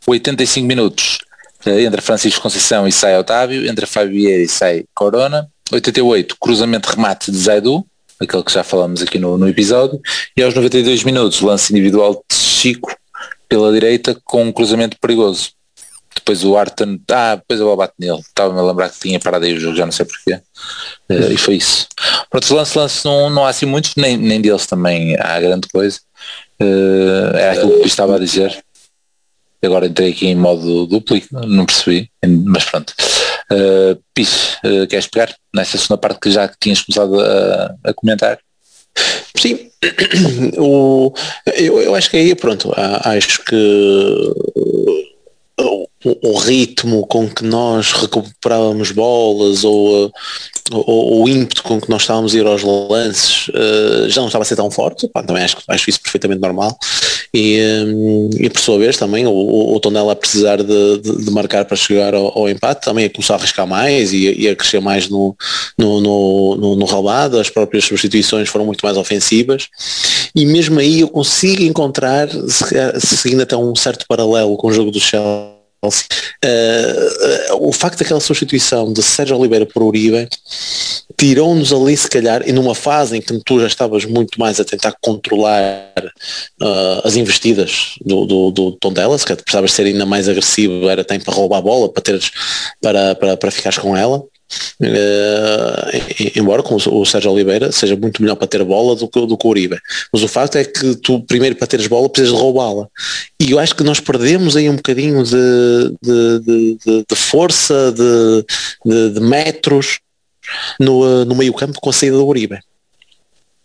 Speaker 2: 85 minutos, Uh, entra Francisco Conceição e sai Otávio, entra Vieira e sai Corona. 88, cruzamento remate de Zaidu, aquele que já falamos aqui no, no episódio, e aos 92 minutos, lance individual de Chico pela direita com um cruzamento perigoso. Depois o Arton, ah, depois eu bate nele, estava-me a lembrar que tinha parado aí o jogo, já não sei porquê, uh, e foi isso. Pronto, lance, lance não, não há assim muitos, nem, nem deles também há grande coisa, uh, é aquilo que eu estava a dizer. Agora entrei aqui em modo duplo, não percebi, mas pronto. Uh, Pis, uh, queres pegar nessa segunda parte que já tinhas começado a, a comentar?
Speaker 4: Sim, o, eu, eu acho que aí pronto, acho que o, o, ritmo com que nós recuperávamos bolas ou, ou, o ímpeto com que nós estávamos a ir aos lances uh, já não estava a ser tão forte, Pá, também acho, acho isso perfeitamente normal. E, um, e por sua vez também o, o Tondela a precisar de, de, de, marcar para chegar ao, ao, empate também a começar a arriscar mais e, e a crescer mais no, no, no, no, no roubado, as próprias substituições foram muito mais ofensivas. E mesmo aí eu consigo encontrar, seguindo até um certo paralelo com o jogo do Chelsea Uh, o facto daquela substituição de Sérgio Oliveira por Uribe tirou-nos ali se calhar e numa fase em que tu já estavas muito mais a tentar controlar uh, as investidas do, do, do Tondela, se precisavas ser ainda mais agressivo, era tempo para roubar a bola, para teres para, para, para ficares com ela Uh, embora com o, Sérgio Oliveira seja muito melhor para ter bola do que, do que o Uribe. Mas o facto é que tu primeiro para teres bola precisas de roubá-la. E eu acho que nós perdemos aí um bocadinho de, de, de, de força, de, metros no, no meio campo com a saída do Uribe.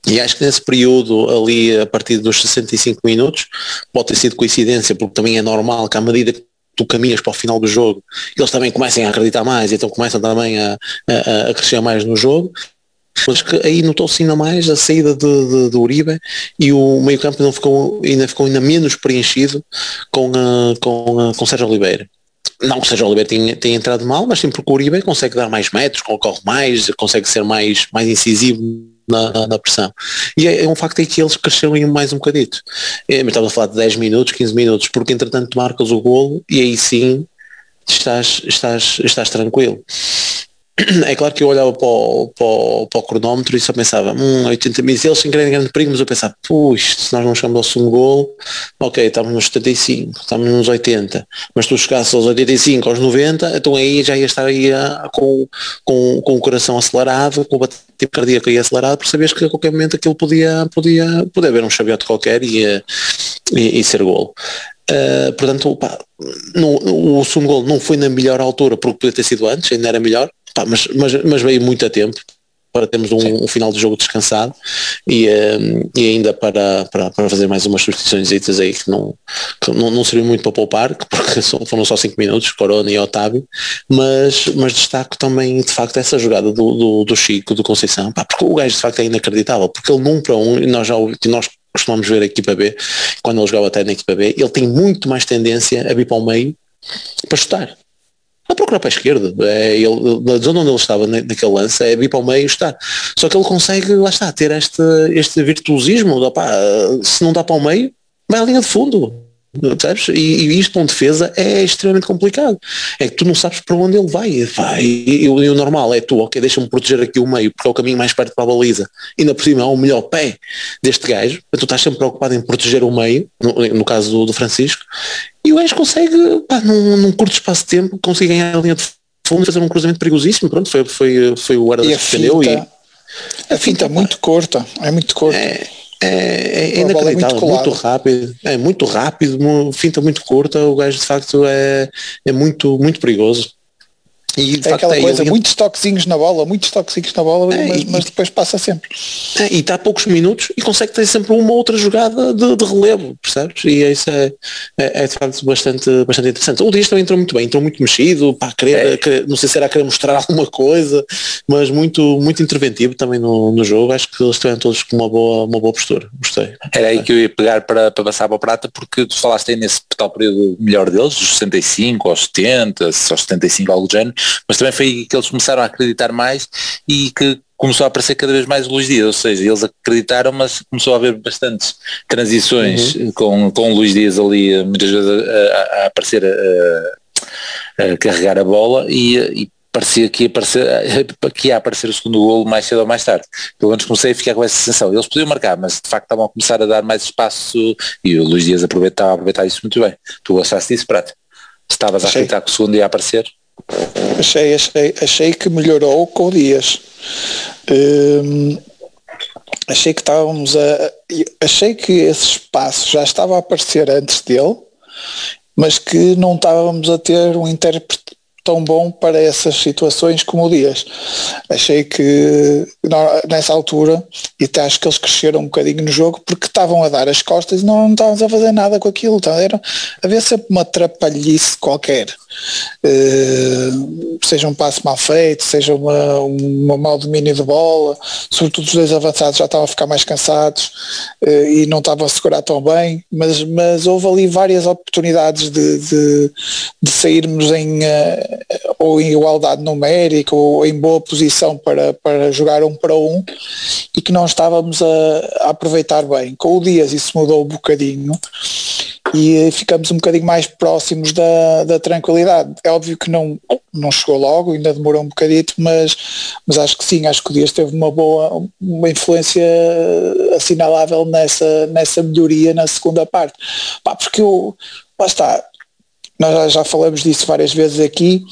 Speaker 4: E acho que nesse período ali a partir dos 65 minutos pode ter sido coincidência porque também é normal que à medida que tu caminhas para o final do jogo, eles também comecem a acreditar mais, então começam também a, a, a crescer mais no jogo. Mas que aí notou-se ainda mais a saída de, de, de Uribe e o meio campo não ficou, ainda ficou ainda menos preenchido com, a, com, a, com Sérgio Oliveira. Não que Sérgio Oliveira tenha, tenha entrado mal, mas sim porque o Uribe consegue dar mais metros, corre mais, consegue ser mais, mais incisivo na, na, pressão. E é, é, um facto é que eles cresceram mais um bocadito. É, mas estava a falar de 10 minutos, 15 minutos, porque entretanto marcas o golo e aí sim estás, estás, estás tranquilo. É claro que eu olhava para o, para o, para o cronómetro e só pensava, hum, 80 mil, eles sem grande, grande perigo, mas eu pensava, puxa, se nós não chegamos ao segundo gol, ok, estamos nos 75, estamos nos 80, mas tu chegasses aos 85, aos 90, então aí já ia estar aí a, com, com, com o coração acelerado, com o batimento cardíaco aí acelerado, porque sabias que a qualquer momento aquilo podia, podia, podia haver um chaveote qualquer e, e, e ser golo. Uh, portanto, pá, no, o segundo gol não foi na melhor altura porque podia ter sido antes, ainda era melhor, Pá, mas, mas, mas veio muito a tempo. Para termos um, um, final de jogo descansado e, um, e ainda para, para, para, fazer mais umas substituições aí que não, que não, não serviu muito para poupar, porque foram só 5 minutos, Corona e Otávio, mas, mas destaco também de facto essa jogada do, do, do Chico, do Conceição, pá, porque o gajo de facto é inacreditável, porque ele num para um, e nós já nós costumamos ver a equipa B, quando ele jogava até na equipa B, ele tem muito mais tendência a vir para o meio para chutar a procurar para a esquerda. É, ele, na zona onde ele estava naquele lance é vir para o meio está. Só que ele consegue, lá está, ter este, este virtuosismo, opá, se não dá para o meio, vai à linha de fundo. Sabes? E, e isto com defesa é extremamente complicado. É que tu não sabes para onde ele vai. vai e, e, o normal é tu, ok, deixa-me proteger aqui o meio, porque é o caminho mais perto para a baliza. E ainda por cima há o melhor pé deste gajo. Tu estás sempre preocupado em proteger o meio, no, no caso do, do, Francisco, e o gajo consegue, pá, num, num curto espaço de tempo, conseguir ganhar a linha de fundo e fazer um cruzamento perigosíssimo. Pronto, foi, foi, foi o guarda que defendeu. E,
Speaker 3: a finta é muito curta, é muito curta. É,
Speaker 4: é, é, inacreditável, é muito, muito, rápido, é muito rápido, finta muito curta, o gajo de facto é, é muito, muito perigoso.
Speaker 3: E, é aquela coisa, muitos toquezinhos na bola, muitos toquezinhos na bola, é, mas, e, mas, depois passa sempre.
Speaker 4: É, e está a poucos minutos e consegue ter sempre uma outra jogada de, de relevo, percebes? E isso é, é, é, de facto bastante, bastante interessante. O Dias também entrou muito bem, entrou muito mexido, para querer, é. querer, não sei se era a querer mostrar alguma coisa, mas muito, muito interventivo também no, no jogo. Acho que eles estiveram todos com uma boa, uma boa postura. Gostei.
Speaker 2: Era aí que eu ia pegar para, para passar para a prata, porque tu falaste aí nesse tal período melhor deles, dos 65 aos 70, aos 75, algo do género mas também foi que eles começaram a acreditar mais e que começou a aparecer cada vez mais o Luís Dias, ou seja, eles acreditaram, mas começou a haver bastantes transições uhum. com, com o Luís Dias ali, muitas vezes a, a, a aparecer a, a carregar a bola e, e parecia que ia, aparecer, que ia aparecer o segundo golo mais cedo ou mais tarde. Pelo menos comecei a ficar com essa sensação. Eles podiam marcar, mas de facto estavam a começar a dar mais espaço e o Luís Dias aproveitava aproveitar isso muito bem. Tu gostaste disso, Prato? Estavas a acreditar que o segundo ia aparecer?
Speaker 3: Achei, achei, achei que melhorou com o Dias. Hum, achei que estávamos a. Achei que esse espaço já estava a aparecer antes dele, mas que não estávamos a ter um intérprete tão bom para essas situações como o Dias. Achei que nessa altura, e até acho que eles cresceram um bocadinho no jogo porque estavam a dar as costas e não, não a fazer nada com aquilo. Então, era, havia sempre uma trapalhice qualquer. Uh, seja um passo mal feito, seja uma, uma mau domínio de bola, sobretudo os dois avançados já estavam a ficar mais cansados uh, e não estavam a segurar tão bem, mas, mas houve ali várias oportunidades de, de, de sairmos em uh, ou em igualdade numérica ou em boa posição para, para jogar um para um e que não estávamos a, a aproveitar bem. Com o Dias isso mudou um bocadinho e ficamos um bocadinho mais próximos da, da tranquilidade. É óbvio que não, não chegou logo, ainda demorou um bocadito, mas, mas acho que sim, acho que o Dias teve uma boa, uma influência assinalável nessa, nessa melhoria na segunda parte. Pá, porque o, lá está, nós já, falamos disso várias vezes aqui,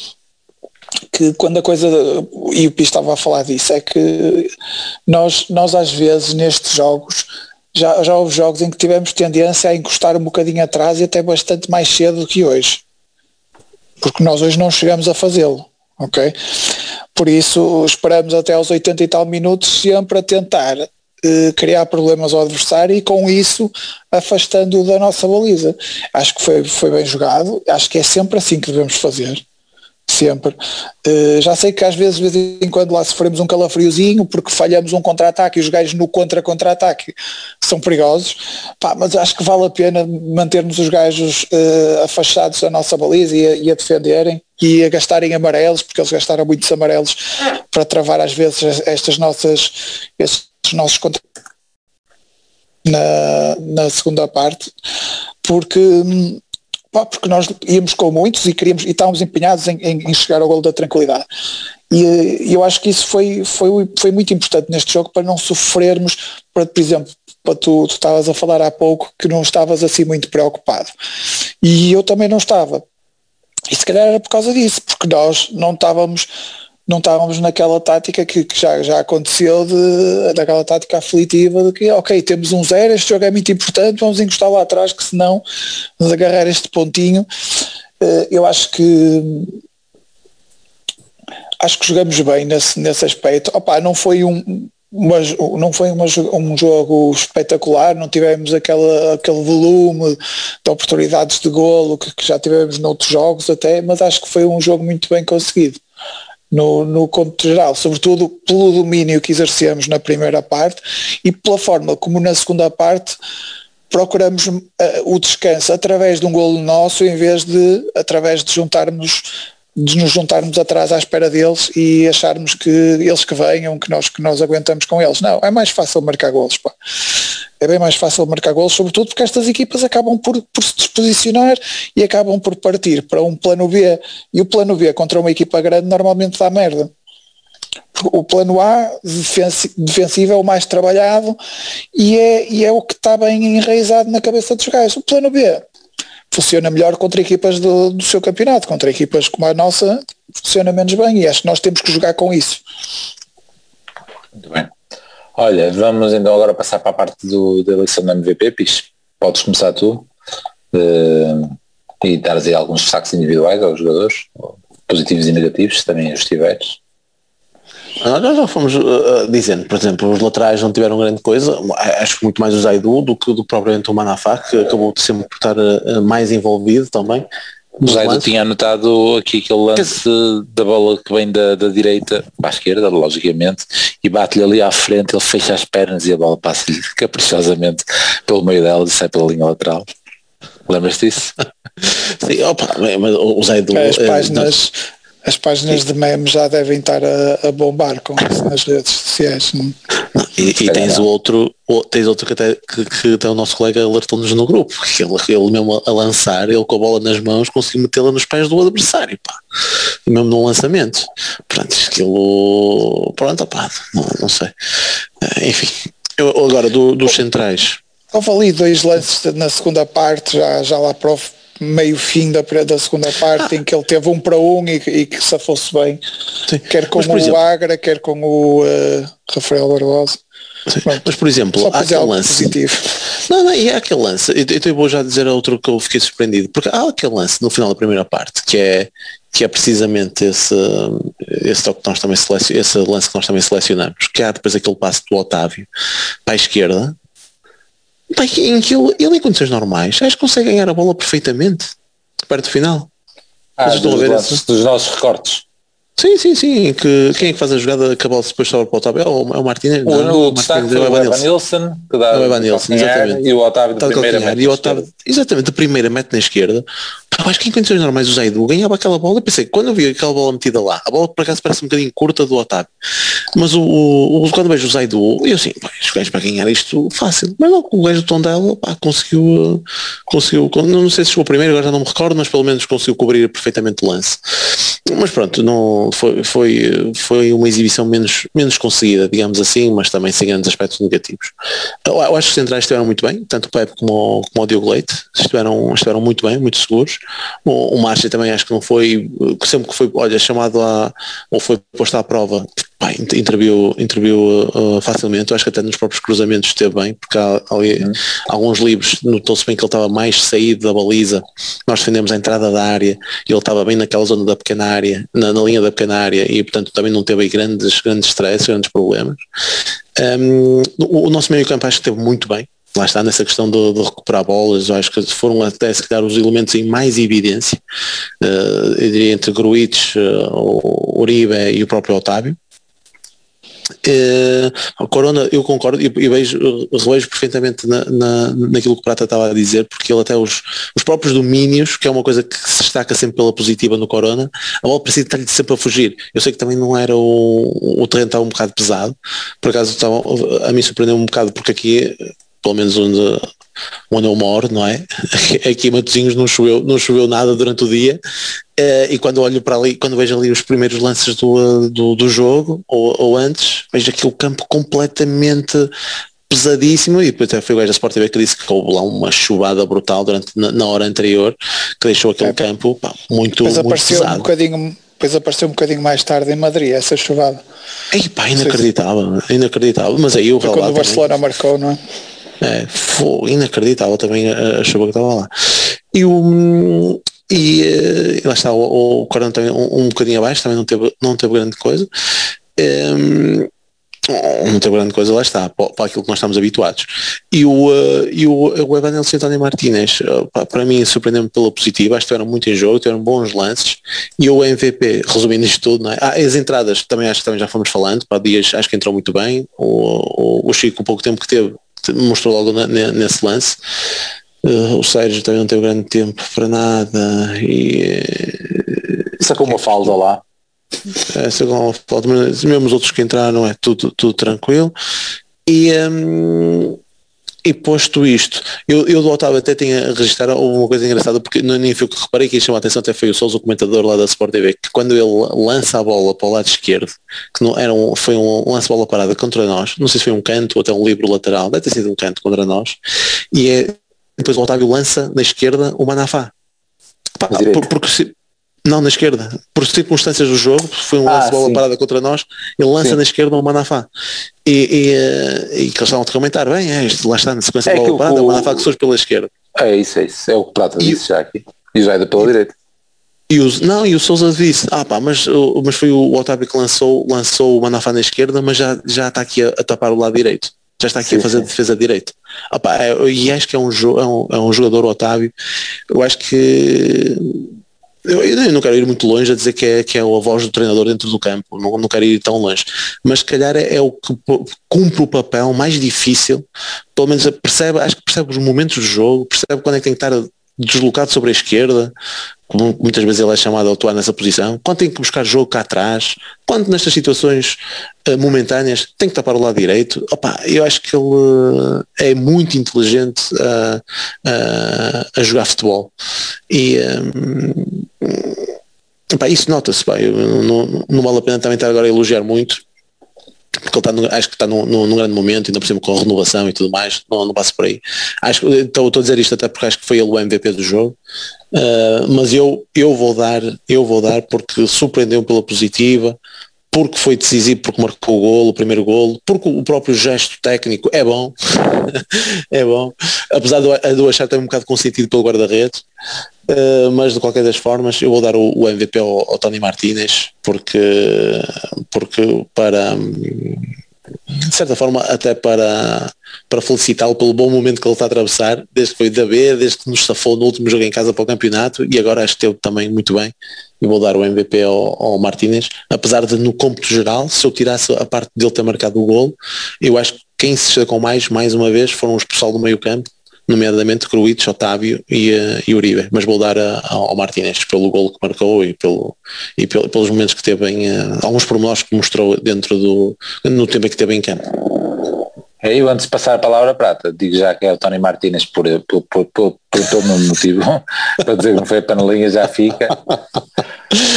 Speaker 3: que quando a coisa, e o Pi estava a falar disso, é que nós, nós às vezes nestes jogos já, já houve jogos em que tivemos tendência a encostar um bocadinho atrás e até bastante mais cedo do que hoje. Porque nós hoje não chegamos a fazê-lo, ok? Por isso esperamos até aos 80 e tal minutos sempre a tentar eh, criar problemas ao adversário e com isso afastando-o da nossa baliza. Acho que foi, foi bem jogado, acho que é sempre assim que devemos fazer sempre. Uh, já sei que às vezes, de vez em quando lá sofremos um calafriozinho porque falhamos um contra-ataque e os gajos no contra-contra-ataque são perigosos, Pá, mas acho que vale a pena mantermos os gajos uh, afastados da nossa baliza e a, e a, defenderem e a gastarem amarelos, porque eles gastaram muitos amarelos para travar às vezes estas nossas, estes nossos contra na, na segunda parte, porque hum, Pá, porque nós íamos com muitos e queríamos e estávamos empenhados em, em, em chegar ao gol da tranquilidade. E eu acho que isso foi, foi, foi muito importante neste jogo para não sofrermos, para, por exemplo, para tu, tu estavas a falar há pouco que não estavas assim muito preocupado. E eu também não estava. E se calhar era por causa disso, porque nós não estávamos não estávamos naquela tática que, que, já, já aconteceu, de, daquela tática aflitiva de que, ok, temos um zero, este jogo é muito importante, vamos encostar lá atrás, que senão vamos agarrar este pontinho. Uh, eu acho que acho que jogamos bem nesse, nesse aspecto. Opa, não foi um, uma, não foi uma, um jogo espetacular, não tivemos aquela, aquele volume de oportunidades de golo que, que já tivemos noutros jogos até, mas acho que foi um jogo muito bem conseguido no, no conto geral, sobretudo pelo domínio que exercemos na primeira parte e pela forma como na segunda parte procuramos uh, o descanso através de um golo nosso em vez de através de juntarmos de nos juntarmos atrás à espera deles e acharmos que eles que venham, que nós, que nós aguentamos com eles. Não, é mais fácil marcar golos. Pá. É bem mais fácil marcar golos, sobretudo porque estas equipas acabam por, por se disposicionar e acabam por partir para um plano B. E o plano B contra uma equipa grande normalmente dá merda. O plano A, defensivo, é o mais trabalhado e é, e é o que está bem enraizado na cabeça dos gajos. O plano B funciona melhor contra equipas do, do seu campeonato, contra equipas como a nossa funciona menos bem e acho que nós temos que jogar com isso.
Speaker 2: Muito bem. Olha, vamos então agora passar para a parte do, da eleição da MVP, Pis. Podes começar tu uh, e dar aí alguns destaques individuais aos jogadores, positivos e negativos, se também os tiveres.
Speaker 4: Nós já fomos uh, dizendo, por exemplo, os laterais não tiveram grande coisa, acho que muito mais o Zaidu do que do propriamente o Manafá, que acabou de sempre por estar uh, mais envolvido também.
Speaker 2: O Zaidu tinha anotado aqui aquele lance da bola que vem da, da direita para a esquerda, logicamente, e bate-lhe ali à frente, ele fecha as pernas e a bola passa-lhe caprichosamente pelo meio dela e sai pela linha lateral. Lembras-te disso?
Speaker 4: Sim, opa, mas o Zaidu...
Speaker 3: As páginas, as páginas de memes já devem estar a, a bombar com isso nas redes sociais.
Speaker 4: Não, e, e tens o outro, o, tens outro que até, que, que até o nosso colega alertou-nos no grupo, que ele, ele mesmo a, a, lançar, ele com a bola nas mãos conseguiu metê-la nos pés do adversário, pá. mesmo no lançamento. Portanto, aquilo, pronto, pá, não, não sei. Eh, enfim, eu, agora do, dos centrais.
Speaker 3: Houve ali dois lances na segunda parte, já, já lá para o meio fim da, da segunda parte, ah. em que ele teve um para um e, e que se fosse bem, Sim. quer com mas, o exemplo, Agra, quer com o uh, Rafael Barbosa.
Speaker 4: Mas por exemplo, há aquele lance. Positivo. Não, não, e há aquele lance, eu, eu vou já dizer outro que eu fiquei surpreendido, porque há aquele lance no final da primeira parte, que é, que é precisamente esse, esse, que nós também esse lance que nós também selecionamos, que há depois aquele passo do Otávio para a esquerda, em que ele, ele em condições normais, acho que consegue ganhar a bola perfeitamente, perto do final.
Speaker 2: Ah, dos, dos nossos recortes.
Speaker 4: Sim, sim, sim. Que, quem é que faz a jogada que a bola depois sobra para o Otávio? É o, é o Martínez?
Speaker 2: O, não, o, o destaque foi o Evan Nilsson, que dá
Speaker 4: o Evan Nilsson, exatamente.
Speaker 2: E o Otávio de primeira mete
Speaker 4: e o Otávio, Exatamente, de primeira mete na esquerda. Pá, acho que em condições normais o Zaidu ganhava aquela bola e pensei, quando eu vi aquela bola metida lá, a bola por acaso parece um bocadinho curta do Otávio. Mas o, o, quando vejo o Zaidu, eu assim, pá, os gajos para ganhar isto fácil. Mas não, o gajo do Tondela pá, conseguiu, conseguiu, não sei se chegou primeiro, agora já não me recordo, mas pelo menos conseguiu cobrir perfeitamente o lance. Mas pronto, não, foi, foi, foi uma exibição menos, menos conseguida, digamos assim, mas também sem grandes aspectos negativos. Eu, eu acho que os centrais estiveram muito bem, tanto o Pepe como, como o Diogo Leite, estiveram, estiveram muito bem, muito seguros. O, o Marcha também acho que não foi, sempre que foi, olha, chamado a, ou foi posto à prova, pá, interviu, interviu uh, facilmente, eu acho que até nos próprios cruzamentos esteve bem, porque há, ali, uhum. alguns livros notou-se bem que ele estava mais saído da baliza, nós defendemos a entrada da área, e ele estava bem naquela zona da pequena área, na, na linha da pequena área, e portanto também não teve aí grandes, grandes stress, grandes problemas. Um, o, o nosso meio campo acho que esteve muito bem, lá está nessa questão de, de, recuperar bolas, acho que foram até se calhar os elementos em mais evidência, uh, eu diria entre Gruites, uh, o Uribe e o próprio Otávio, Uh, Corona, eu concordo e, vejo, revejo perfeitamente na, na, naquilo que o Prata estava a dizer, porque ele até os, os próprios domínios, que é uma coisa que se destaca sempre pela positiva no Corona, a bola precisa estar-lhe sempre a fugir. Eu sei que também não era o, o terreno estava um bocado pesado, por acaso estava, a mim surpreendeu um bocado porque aqui, pelo menos onde onde eu moro, não é? Aqui em Matosinhos não choveu, não choveu nada durante o dia uh, e quando olho para ali, quando vejo ali os primeiros lances do, do, do jogo ou, ou, antes, vejo aquele campo completamente pesadíssimo e até foi o gajo da Sport TV que disse que houve lá uma chuvada brutal durante, na, na hora anterior que deixou aquele é, campo pá, muito, muito pesado.
Speaker 3: Um bocadinho depois apareceu um bocadinho mais tarde em Madrid, essa chuvada.
Speaker 4: Ei, pá, inacreditável, inacreditável. Mas aí o
Speaker 3: Foi quando o Barcelona também. marcou, não é?
Speaker 4: É, foi inacreditável também a, a chuva que estava lá. E o, e, e lá está, o, o Corona também um, um bocadinho abaixo, também não teve, não teve grande coisa. Um, não teve grande coisa, lá está, para, para, aquilo que nós estamos habituados. E o, uh, e o, o Evangelho António Martínez, uh, para mim, surpreendeu-me pela positiva, acho que tiveram muito em jogo, tiveram bons lances, e o MVP, resumindo isto tudo, não é? ah, as entradas, também acho que também já fomos falando, para dias acho que entrou muito bem, o, o, o Chico, o pouco tempo que teve, mostrou logo na, nesse lance. Uh, o Sérgio também não teve grande tempo para nada e
Speaker 2: sacou uma falda lá.
Speaker 4: É, sacou uma falda, mas mesmo os outros que entraram é tudo, tudo tranquilo. E, um, e posto isto, eu, eu do Otávio até tinha registrado uma coisa engraçada, porque nem foi o que reparei que chamou a atenção, até foi o Sousa, o comentador lá da Sport TV, que quando ele lança a bola para o lado esquerdo, que não era um, foi um lance bola parada contra nós, não sei se foi um canto ou até um livro lateral, deve ter sido um canto contra nós, e é, depois o Otávio lança na esquerda o Manafá. Pá, por, porque se, não, na esquerda. Por circunstâncias do jogo, foi um lance ah, de bola parada contra nós, ele lança sim. na esquerda o Manafá. E, e, eh, e, que eles estavam a comentar, bem, é, isto lá está na sequência é de bola parada, o, o Manafá que surge pela esquerda.
Speaker 2: É isso, é isso. É o que Prata disse já aqui. E já é pela direita.
Speaker 4: E o, não, e o Souza disse, ah pá, mas, mas foi o Otávio que lançou, lançou o Manafá na esquerda, mas já, já está aqui a, a tapar o lado direito. Já está aqui sim, a fazer sim. defesa direito. Ah, pá, é, e acho que é um, é, um, é um jogador Otávio. Eu acho que eu, eu, não quero ir muito longe a dizer que é, que é a voz do treinador dentro do campo, não, não quero ir tão longe, mas se calhar é, é o que cumpre o papel mais difícil, pelo menos percebe, acho que percebe os momentos do jogo, percebe quando é que tem que estar deslocado sobre a esquerda, como muitas vezes ele é chamado a atuar nessa posição, quando tem que buscar jogo cá atrás, quando nestas situações uh, momentâneas tem que tapar o lado direito, opa, eu acho que ele uh, é muito inteligente a, a jogar futebol. E um, opa, isso nota-se, não, não vale a pena também estar agora a elogiar muito, porque ele está no, acho que está num, grande momento, ainda por cima com a renovação e tudo mais, não, não passa por aí. Acho estou, estou a dizer isto até porque acho que foi ele o MVP do jogo, uh, mas eu, eu vou dar, eu vou dar porque surpreendeu pela positiva, porque foi decisivo, porque marcou o golo, o primeiro golo, porque o próprio gesto técnico é bom, é bom, apesar de eu achar também um bocado consentido pelo guarda-redes, uh, mas de qualquer das formas eu vou dar o, o MVP ao, ao, Tony Martinez, porque, porque para de certa forma até para, para felicitá-lo pelo bom momento que ele está a atravessar, desde que foi da B, desde que nos safou no último jogo em casa para o campeonato e agora acho que esteve também muito bem. E vou dar o MVP ao, ao Martínez, apesar de no cômputo geral, se eu tirasse a parte dele ter marcado o gol, eu acho que quem se destacou mais, mais uma vez, foram os pessoal do meio campo, nomeadamente Cruites, Otávio e, uh, e Uribe, mas vou dar a, ao Martínez pelo gol que marcou e, pelo, e pelo, pelos momentos que teve em, uh, alguns pormenores que mostrou dentro do, no tempo em que teve em campo.
Speaker 2: Eu antes de passar a palavra prata, digo já que é o Tony Martínez por, por, por, por, por todo o motivo, para dizer que não foi a panelinha já fica.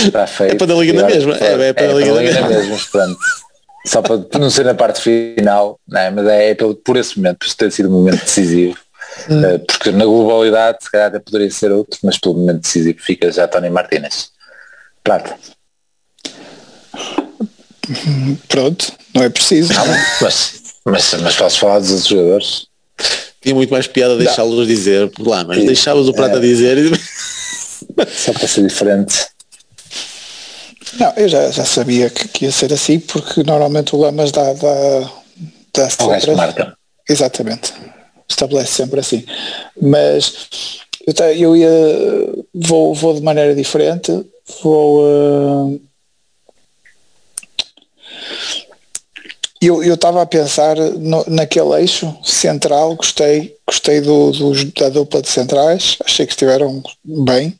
Speaker 2: Está feito.
Speaker 4: É panelinha na mesma. É, é,
Speaker 2: é panelinha, na mesma. só para não ser na parte final, não é? mas é, é pelo, por esse momento, por ter sido um momento decisivo. Hum. Eh, porque na globalidade se calhar até poderia ser outro, mas pelo momento decisivo fica já Tony Martínez. Prata.
Speaker 3: Pronto, não é preciso. Não,
Speaker 2: mas mas, mas posso falar dos outros jogadores?
Speaker 4: Tinha muito mais piada deixá-los dizer por lá, mas deixavas o Prata é. dizer e...
Speaker 2: Só para ser diferente.
Speaker 3: Não, eu já, já sabia que, que, ia ser assim, porque normalmente o Lamas dá, dá, dá
Speaker 2: sempre, marca.
Speaker 3: Exatamente. Estabelece sempre assim. Mas eu, eu ia vou, vou de maneira diferente, vou uh, eu estava a pensar no, naquele eixo central, gostei, gostei do, do, da dupla de centrais, achei que estiveram bem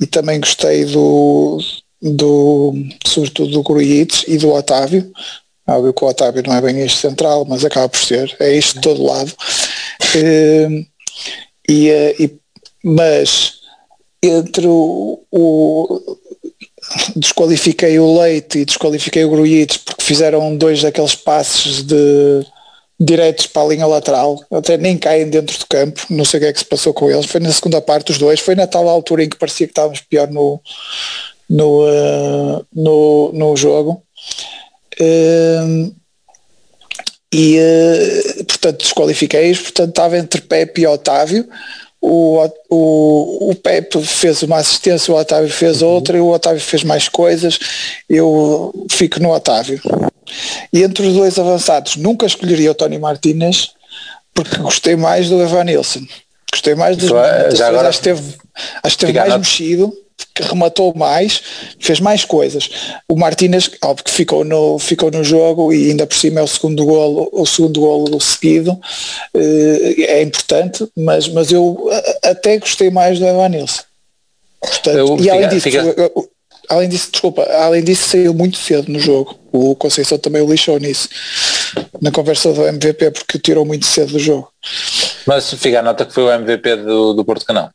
Speaker 3: e também gostei do, do sobretudo do Grujic e do Otávio. Óbvio que o Otávio não é bem este central, mas acaba por ser, é isto de todo lado. Ehm, e, e, mas entre o, o desqualifiquei o Leite e desqualifiquei o Grujic porque fizeram dois daqueles passes de diretos para a linha lateral, até nem caem dentro do campo, não sei o que é que se passou com eles, foi na segunda parte os dois, foi na tal altura em que parecia que estávamos pior no, no, uh, no, no jogo. Uh, e uh, portanto desqualifiquei-os, portanto estava entre Pepe e Otávio, o, o, o Pepe fez uma assistência, o Otávio fez uhum. outra, e o Otávio fez mais coisas, eu fico no Otávio. E entre os dois avançados, nunca escolheria o Tony Martínez, porque gostei mais do Evan Nilsson. Gostei mais dos
Speaker 2: é, já agora,
Speaker 3: acho que teve, acho que teve mais mexido que rematou mais, fez mais coisas. O Martínez, óbvio que ficou no, ficou no jogo e ainda por cima é o segundo golo, o segundo golo seguido, eh, é importante, mas, mas eu até gostei mais do Evanilson. Portanto, e além disso, fica... além disso, desculpa, além disso saiu muito cedo no jogo. O Conceição também o lixou nisso. Na conversa do MVP porque tirou muito cedo do jogo.
Speaker 2: Mas fica a nota que foi o MVP do, do Porto Canal.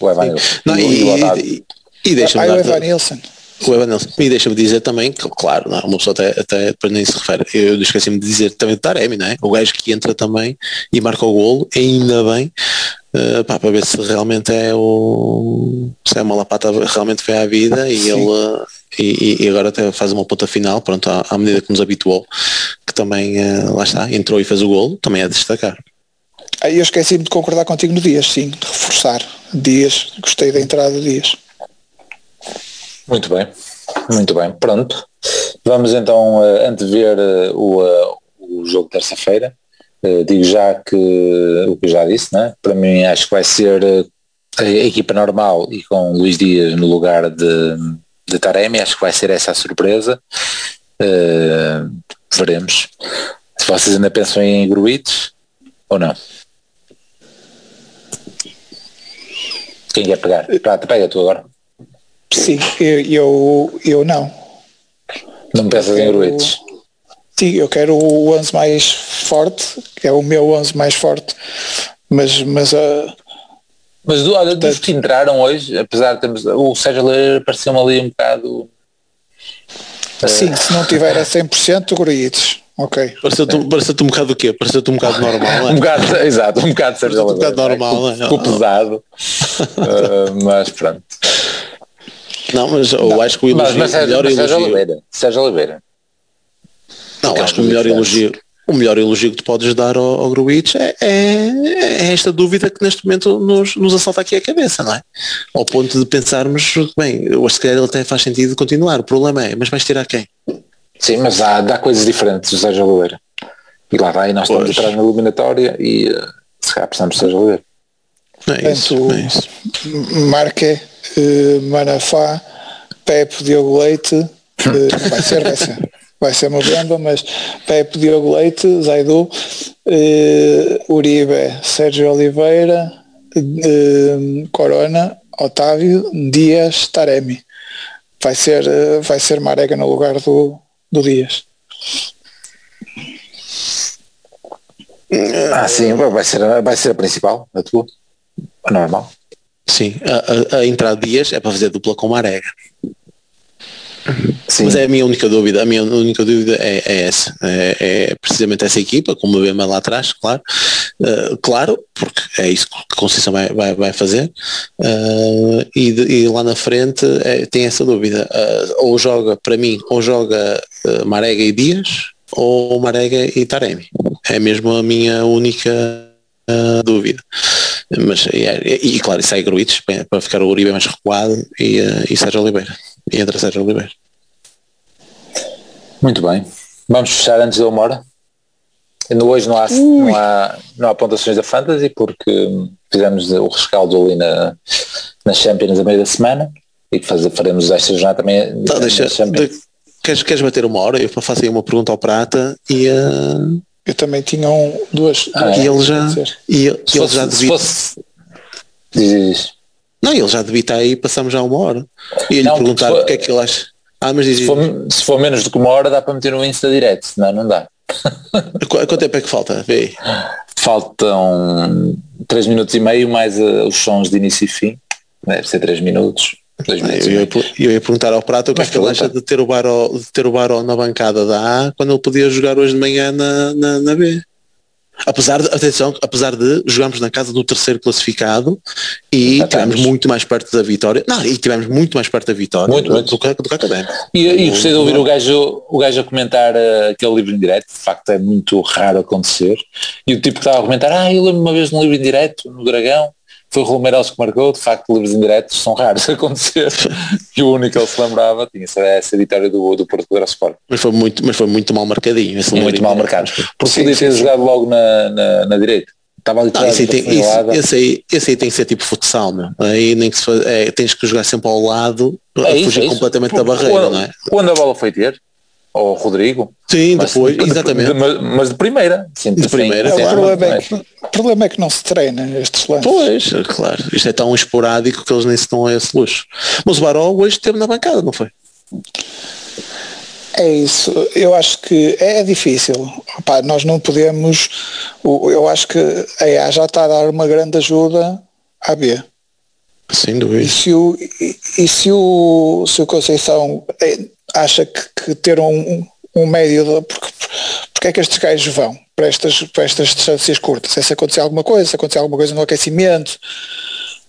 Speaker 2: O Evan Não, e,
Speaker 4: e, e deixa-me ah, Nilsson. O Evan Nilsson. E deixa-me dizer também que, claro, não, uma pessoa até, até depois nem se refere. Eu esqueci-me de dizer também de Taremi, não é? O gajo que entra também e marca o golo, ainda bem, uh, pá, para ver se realmente é o. se é uma lapata realmente foi à vida e Sim. ele. Uh, e, e, agora até faz uma ponta final, pronto, à, à medida que nos habituou, que também, uh, lá está, entrou e fez o golo, também é de destacar.
Speaker 3: Eu esqueci-me de concordar contigo no Dias, sim, de reforçar. Dias, gostei da entrada de Dias.
Speaker 2: Muito bem, muito bem, pronto. Vamos então uh, antever uh, o, uh, o jogo terça-feira. Uh, digo já que o que já disse, né? para mim acho que vai ser a equipa normal e com Luís Dias no lugar de, de Taremi, acho que vai ser essa a surpresa. veremos. Se vocês ainda pensam em Gruites ou não? Quem quer pegar? Prata, pega tu agora.
Speaker 3: Sim, eu, eu, eu não.
Speaker 2: Não pensas em Gruites?
Speaker 3: Sim, eu quero o 11 mais forte, que é o meu 11 mais forte, mas, mas uh,
Speaker 2: mas olha, dos que entraram hoje, apesar de termos. O Sérgio Leira pareceu-me ali um bocado.
Speaker 3: Sim, se não tiver a 100% Gruites. Ok.
Speaker 4: Pareceu-te pareceu um bocado o quê? Pareceu-te um bocado normal, é?
Speaker 2: um bocado, exato, um bocado Sérgio
Speaker 4: Um bocado normal,
Speaker 2: é? Ficou pesado. uh, mas pronto.
Speaker 4: Não, mas eu acho que o elogio,
Speaker 2: mas, mas,
Speaker 4: o melhor
Speaker 2: mas
Speaker 4: elogio...
Speaker 2: Sérgio Oliveira. Sérgio Oliveira.
Speaker 4: Não, acho que o melhor elogio, o melhor elogio que tu podes dar ao, ao Gruitch é, é, é, esta dúvida que neste momento nos, nos assalta aqui a cabeça, não é? Ao ponto de pensarmos, bem, eu acho que ele até faz sentido continuar. O problema é, mas vais tirar quem?
Speaker 2: Sim, mas há, dá coisas diferentes o Sérgio Oliveira. E lá vai, nós estamos atrás na eliminatória e uh, se calhar precisamos do Sérgio Oliveira.
Speaker 4: É isso,
Speaker 3: Portanto,
Speaker 4: é isso.
Speaker 3: Marque, uh, Manafá, Pepe, Diogo Leite, uh, vai ser, vai ser. Vai ser uma bomba, mas Pepe, Diogo Leite, Zaidu, uh, Uribe, Sérgio Oliveira, uh, Corona, Otávio, Dias, Taremi. Vai ser, uh, vai ser Marega no lugar do, do Dias.
Speaker 2: Ah, sim, vai ser, vai ser a principal, a tua. A normal.
Speaker 4: Sim, a, a, a entrada de Dias é para fazer dupla com Marega.
Speaker 2: Sim.
Speaker 4: Mas é a minha única dúvida, a minha única dúvida é, é essa, é, é, precisamente essa equipa, como vemos lá atrás, claro, uh, claro, porque é isso que a Conceição vai, vai, vai fazer, uh, e, de, e, lá na frente é, tem essa dúvida, uh, ou joga, para mim, ou joga Marega e Dias, ou Marega e Taremi, é mesmo a minha única dúvida. Mas, e, e, claro, sai Gruites para ficar o Uribe mais recuado e, e Sérgio Oliveira e entra Sérgio Oliveira.
Speaker 2: Muito bem. Vamos fechar antes da uma hora. No hoje não há, não, há, não há pontuações da Fantasy porque fizemos o rescaldo ali na, na Champions a meio da semana e que faz, faremos esta jornada também.
Speaker 4: Tá, deixa, de, queres, queres bater uma hora? Eu faço aí uma pergunta ao Prata e uh...
Speaker 3: eu também tinha um, duas.
Speaker 4: Ah, e ele já, e, ele,
Speaker 2: se
Speaker 4: ele
Speaker 2: fosse,
Speaker 4: já devia.
Speaker 2: Fosse, diz,
Speaker 4: não, ele já devia estar aí, passamos já uma hora. E ele perguntar o que é que ele acha. Ah, mas diz
Speaker 2: se for, se for menos do que uma hora dá para meter no Insta direto, senão não dá.
Speaker 4: Quanto tempo é que falta? Vê
Speaker 2: Faltam 3 minutos e meio mais uh, os sons de início e fim. Deve ser 3 minutos.
Speaker 4: eu, ia, eu ia perguntar ao Prato o que é que ele acha de ter o Baró, de ter o Baró na bancada da A quando ele podia jogar hoje de manhã na, na, na B. Apesar de, atenção, apesar de jogarmos na casa do terceiro classificado e estivemos muito mais perto da vitória. Não, e tivemos muito mais perto da vitória
Speaker 2: muito,
Speaker 4: do,
Speaker 2: muito.
Speaker 4: do, do, do que académico.
Speaker 2: E, e gostei de ouvir o gajo, o gajo a comentar uh, aquele livro em direto, de facto é muito raro acontecer. E o tipo que estava a comentar, ah, eu lembro uma vez num livro em direto, no Dragão, foi o Romeiros que marcou, de facto livros indiretos são raros a acontecer e o único que ele se lembrava tinha essa, vitória do, do Porto Grosso Sport.
Speaker 4: Mas foi muito, mas foi muito mal marcadinho. Esse
Speaker 2: muito mal marcado. Porque sim, podia ter sim, jogado logo na, na, na direita. Estava ali
Speaker 4: não, esse, aí tem, isso, esse, aí, esse aí tem que ser tipo futsal, meu. Aí nem que se faz, é, tens que jogar sempre ao lado
Speaker 2: é
Speaker 4: a
Speaker 2: isso,
Speaker 4: fugir
Speaker 2: é
Speaker 4: completamente
Speaker 2: Porque,
Speaker 4: da barreira,
Speaker 2: quando,
Speaker 4: não é?
Speaker 2: Quando a bola foi ter, ou Rodrigo.
Speaker 4: Sim, mas, depois,
Speaker 2: de,
Speaker 4: exatamente.
Speaker 2: De, mas, mas, de primeira.
Speaker 4: De primeira,
Speaker 3: é, o, problema é que, o problema é que não se treina estes lances.
Speaker 4: Pois, claro. Isto é tão esporádico que eles nem se dão a esse luxo. Mas o Baró hoje esteve na bancada, não foi?
Speaker 3: É isso, eu acho que é difícil. Opa, nós não podemos. Eu acho que a EA já está a dar uma grande ajuda à B.
Speaker 4: Sem dúvida.
Speaker 3: E se o, e, e se o, se o Conceição acha que, que ter um, um médio de, porque, porque é que estes gajos vão para estas, para estas distâncias curtas? É se acontecer alguma coisa, se acontecer alguma coisa no aquecimento.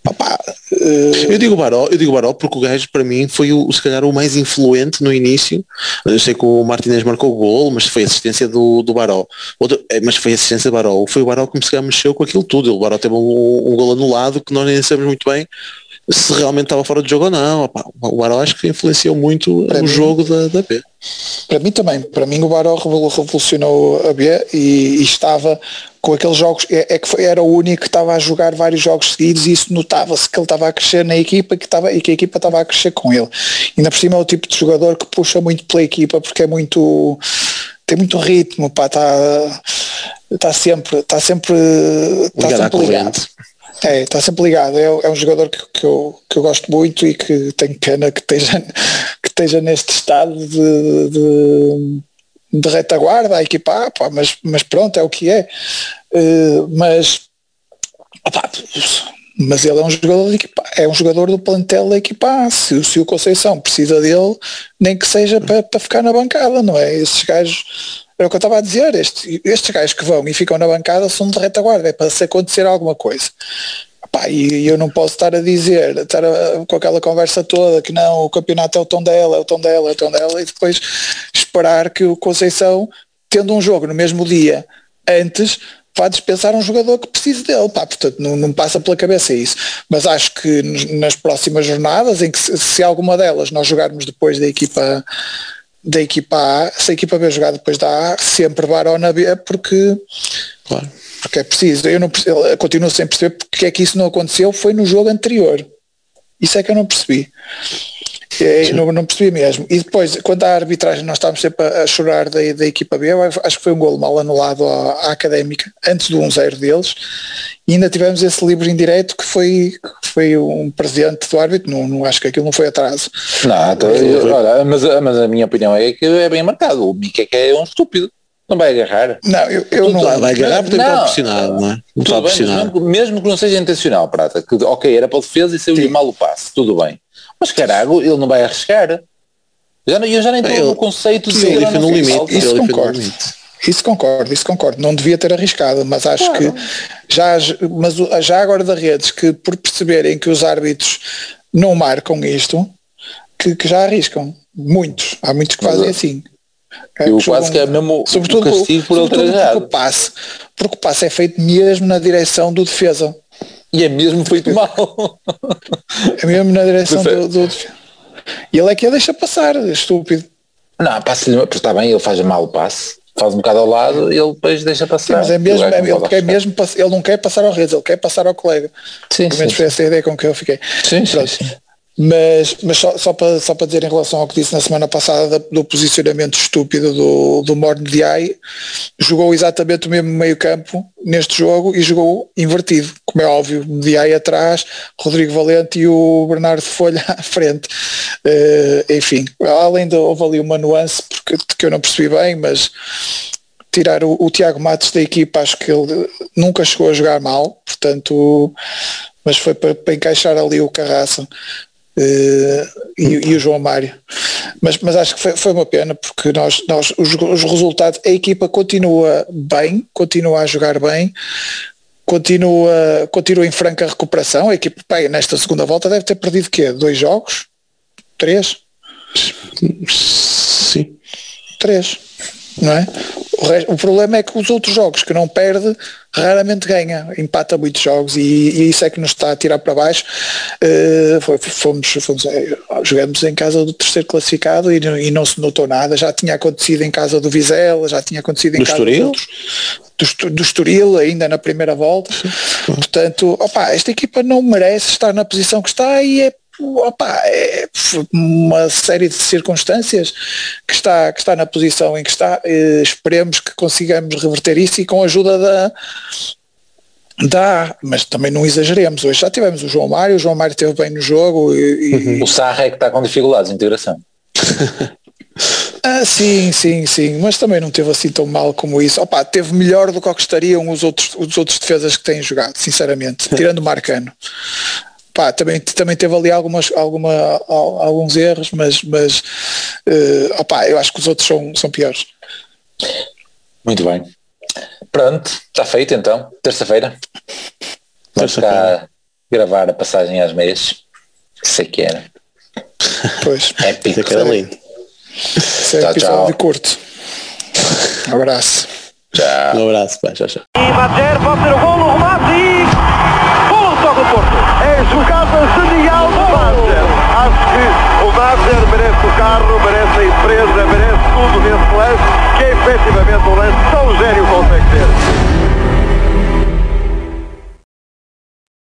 Speaker 3: Opa, uh...
Speaker 4: Eu digo Baró, eu digo Baró porque o gajo para mim foi o, se calhar o mais influente no início. Eu sei que o Martinez marcou o gol, mas foi assistência do, do Baró. Outro, mas foi assistência do Baró. Foi o Baró que me mexeu com aquilo tudo. O Baró teve um, um gol anulado que nós nem sabemos muito bem se realmente estava fora de jogo ou não. O Baró acho que influenciou muito para o mim, jogo da, da B.
Speaker 3: Para mim também. Para mim o Baró revolucionou a B e, e estava com aqueles jogos, é, é que foi, era o único que estava a jogar vários jogos seguidos e isso notava-se que ele estava a crescer na equipa que estava, e que a equipa estava a crescer com ele. E ainda por cima é o tipo de jogador que puxa muito pela equipa porque é muito tem muito ritmo, pá, está tá sempre, está sempre, está sempre ligado. É, está sempre ligado. É, é um jogador que, que, eu, que eu gosto muito e que tenho pena que esteja, que esteja neste estado de, de, de retaguarda a equipa, pá, mas, mas pronto, é o que é. Uh, mas mas ele é um jogador de equipa, é um jogador do plantel da equipa se, se o Conceição precisa dele, nem que seja para, para ficar na bancada, não é? Esses gajos, é o que eu estava a dizer, este, estes gajos que vão e ficam na bancada são de retaguarda, é para se acontecer alguma coisa. Epá, e eu não posso estar a dizer, estar a, com aquela conversa toda que não, o campeonato é o tom dela, é o tom dela, é o tom dela, e depois esperar que o Conceição, tendo um jogo no mesmo dia antes, vá dispensar um jogador que precise dele, pá, portanto não, não passa pela cabeça isso, mas acho que nas próximas jornadas, em que se, se alguma delas nós jogarmos depois da equipa da equipa A, se a equipa B jogar depois da A, sempre varão na B, porque, claro. porque é preciso, eu não eu continuo sem perceber porque é que isso não aconteceu, foi no jogo anterior, isso é que eu não percebi. É, não, não, percebi mesmo. E depois, quanto à arbitragem, nós estávamos sempre a, a chorar da, da equipa B, eu acho que foi um golo mal anulado à, à académica, antes do 1-0 deles, e ainda tivemos esse livro indireto que foi, que foi um presente do árbitro, não, não acho que aquilo não foi atraso.
Speaker 2: Não, então, eu, olha, mas, mas a minha opinião é que é bem marcado, o Mickey é um estúpido. Não vai agarrar.
Speaker 3: Não, eu, eu não.
Speaker 4: Vai agarrar porque tem pressionado, não é? Não
Speaker 2: está mesmo, mesmo, que não seja intencional, Prata, que ok, era para a defesa e saiu-lhe mal o passe, tudo bem. Mas carago, ele não vai arriscar. Já, eu já nem estou no conceito de
Speaker 3: ele no limite. Isso concordo. Isso concordo, isso concordo. Não devia ter arriscado, mas acho claro. que já, mas já agora da redes que por perceberem que os árbitros não marcam isto, que, que já arriscam. Muitos. Há muitos que fazem assim.
Speaker 2: É, eu quase que é mesmo sobretudo, o castigo por ele ter
Speaker 3: porque o, passe, porque o passe é feito mesmo na direção do defesa.
Speaker 2: E é mesmo feito mal.
Speaker 3: é mesmo na direção do, do, E ele é que a deixa passar, estúpido.
Speaker 2: Não, passe-lhe, está bem, ele faz mal o passe, faz um bocado ao lado e ele depois deixa passar. Sim,
Speaker 3: mas é mesmo, é, ele, quer mesmo ele não quer passar ao redes, ele quer passar ao colega. Sim, Pelo menos sim, foi essa a ideia com que eu fiquei.
Speaker 2: Sim, sim, sim.
Speaker 3: Mas, mas só, só, para, só para dizer em relação ao que disse na semana passada do posicionamento estúpido do, do Morne Diay, jogou exatamente o mesmo meio campo neste jogo e jogou invertido, como é óbvio, Diay atrás, Rodrigo Valente e o Bernardo Folha à frente. Uh, enfim, além de houve ali uma nuance porque, que eu não percebi bem, mas tirar o, o Tiago Matos da equipa, acho que ele nunca chegou a jogar mal, portanto, mas foi para, para encaixar ali o Carraça e, e, o João Mário. Mas, mas acho que foi, foi uma pena porque nós, nós os, os, resultados, a equipa continua bem, continua a jogar bem, continua, continua em franca recuperação. A equipa bem, nesta segunda volta deve ter perdido quê? Dois jogos? Três?
Speaker 4: Sim.
Speaker 3: Três não é? O, resto, o, problema é que os outros jogos que não perde raramente ganha, empata muitos jogos e, e isso é que nos está a tirar para baixo. Uh, fomos, fomos é, jogamos em casa do terceiro classificado e, e, não se notou nada. Já tinha acontecido em casa do Vizela, já tinha acontecido em
Speaker 4: do
Speaker 3: casa
Speaker 4: Estoril?
Speaker 3: do, do Estoril ainda na primeira volta. Portanto, opa, esta equipa não merece estar na posição que está e é opa, é uma série de circunstâncias que está, que está na posição em que está. Eh, esperemos que consigamos reverter isso e com a ajuda da, Dá, mas também não exageremos. Hoje já tivemos o João Mário, o João Mário esteve bem no jogo. E,
Speaker 2: uhum. O Sarra é que está com dificuldades de integração.
Speaker 3: ah, sim, sim, sim, mas também não teve assim tão mal como isso. Opa, teve melhor do que o que estariam os outros, os outros defesas que têm jogado, sinceramente, tirando o Marcano pá, também, também teve ali algumas, alguma, alguns erros, mas, mas uh, opá, eu acho que os outros são, são piores.
Speaker 2: Muito bem. Pronto, está feito então, terça-feira. Vamos cá gravar a passagem às meias. Sei que era.
Speaker 3: Pois.
Speaker 2: É pico. Que era lindo.
Speaker 3: Esse é tchau, episódio tchau. curto. Um abraço.
Speaker 2: Tchau.
Speaker 4: Um abraço, pá, tchau, tchau.
Speaker 1: E Badger pode ser o golo, o remate e... Golo toca o Porto jogada genial do Mazer. Acho que o Mazer merece o carro, merece a empresa, merece tudo nesse lance, que é efetivamente um lance tão gênio consegue ter.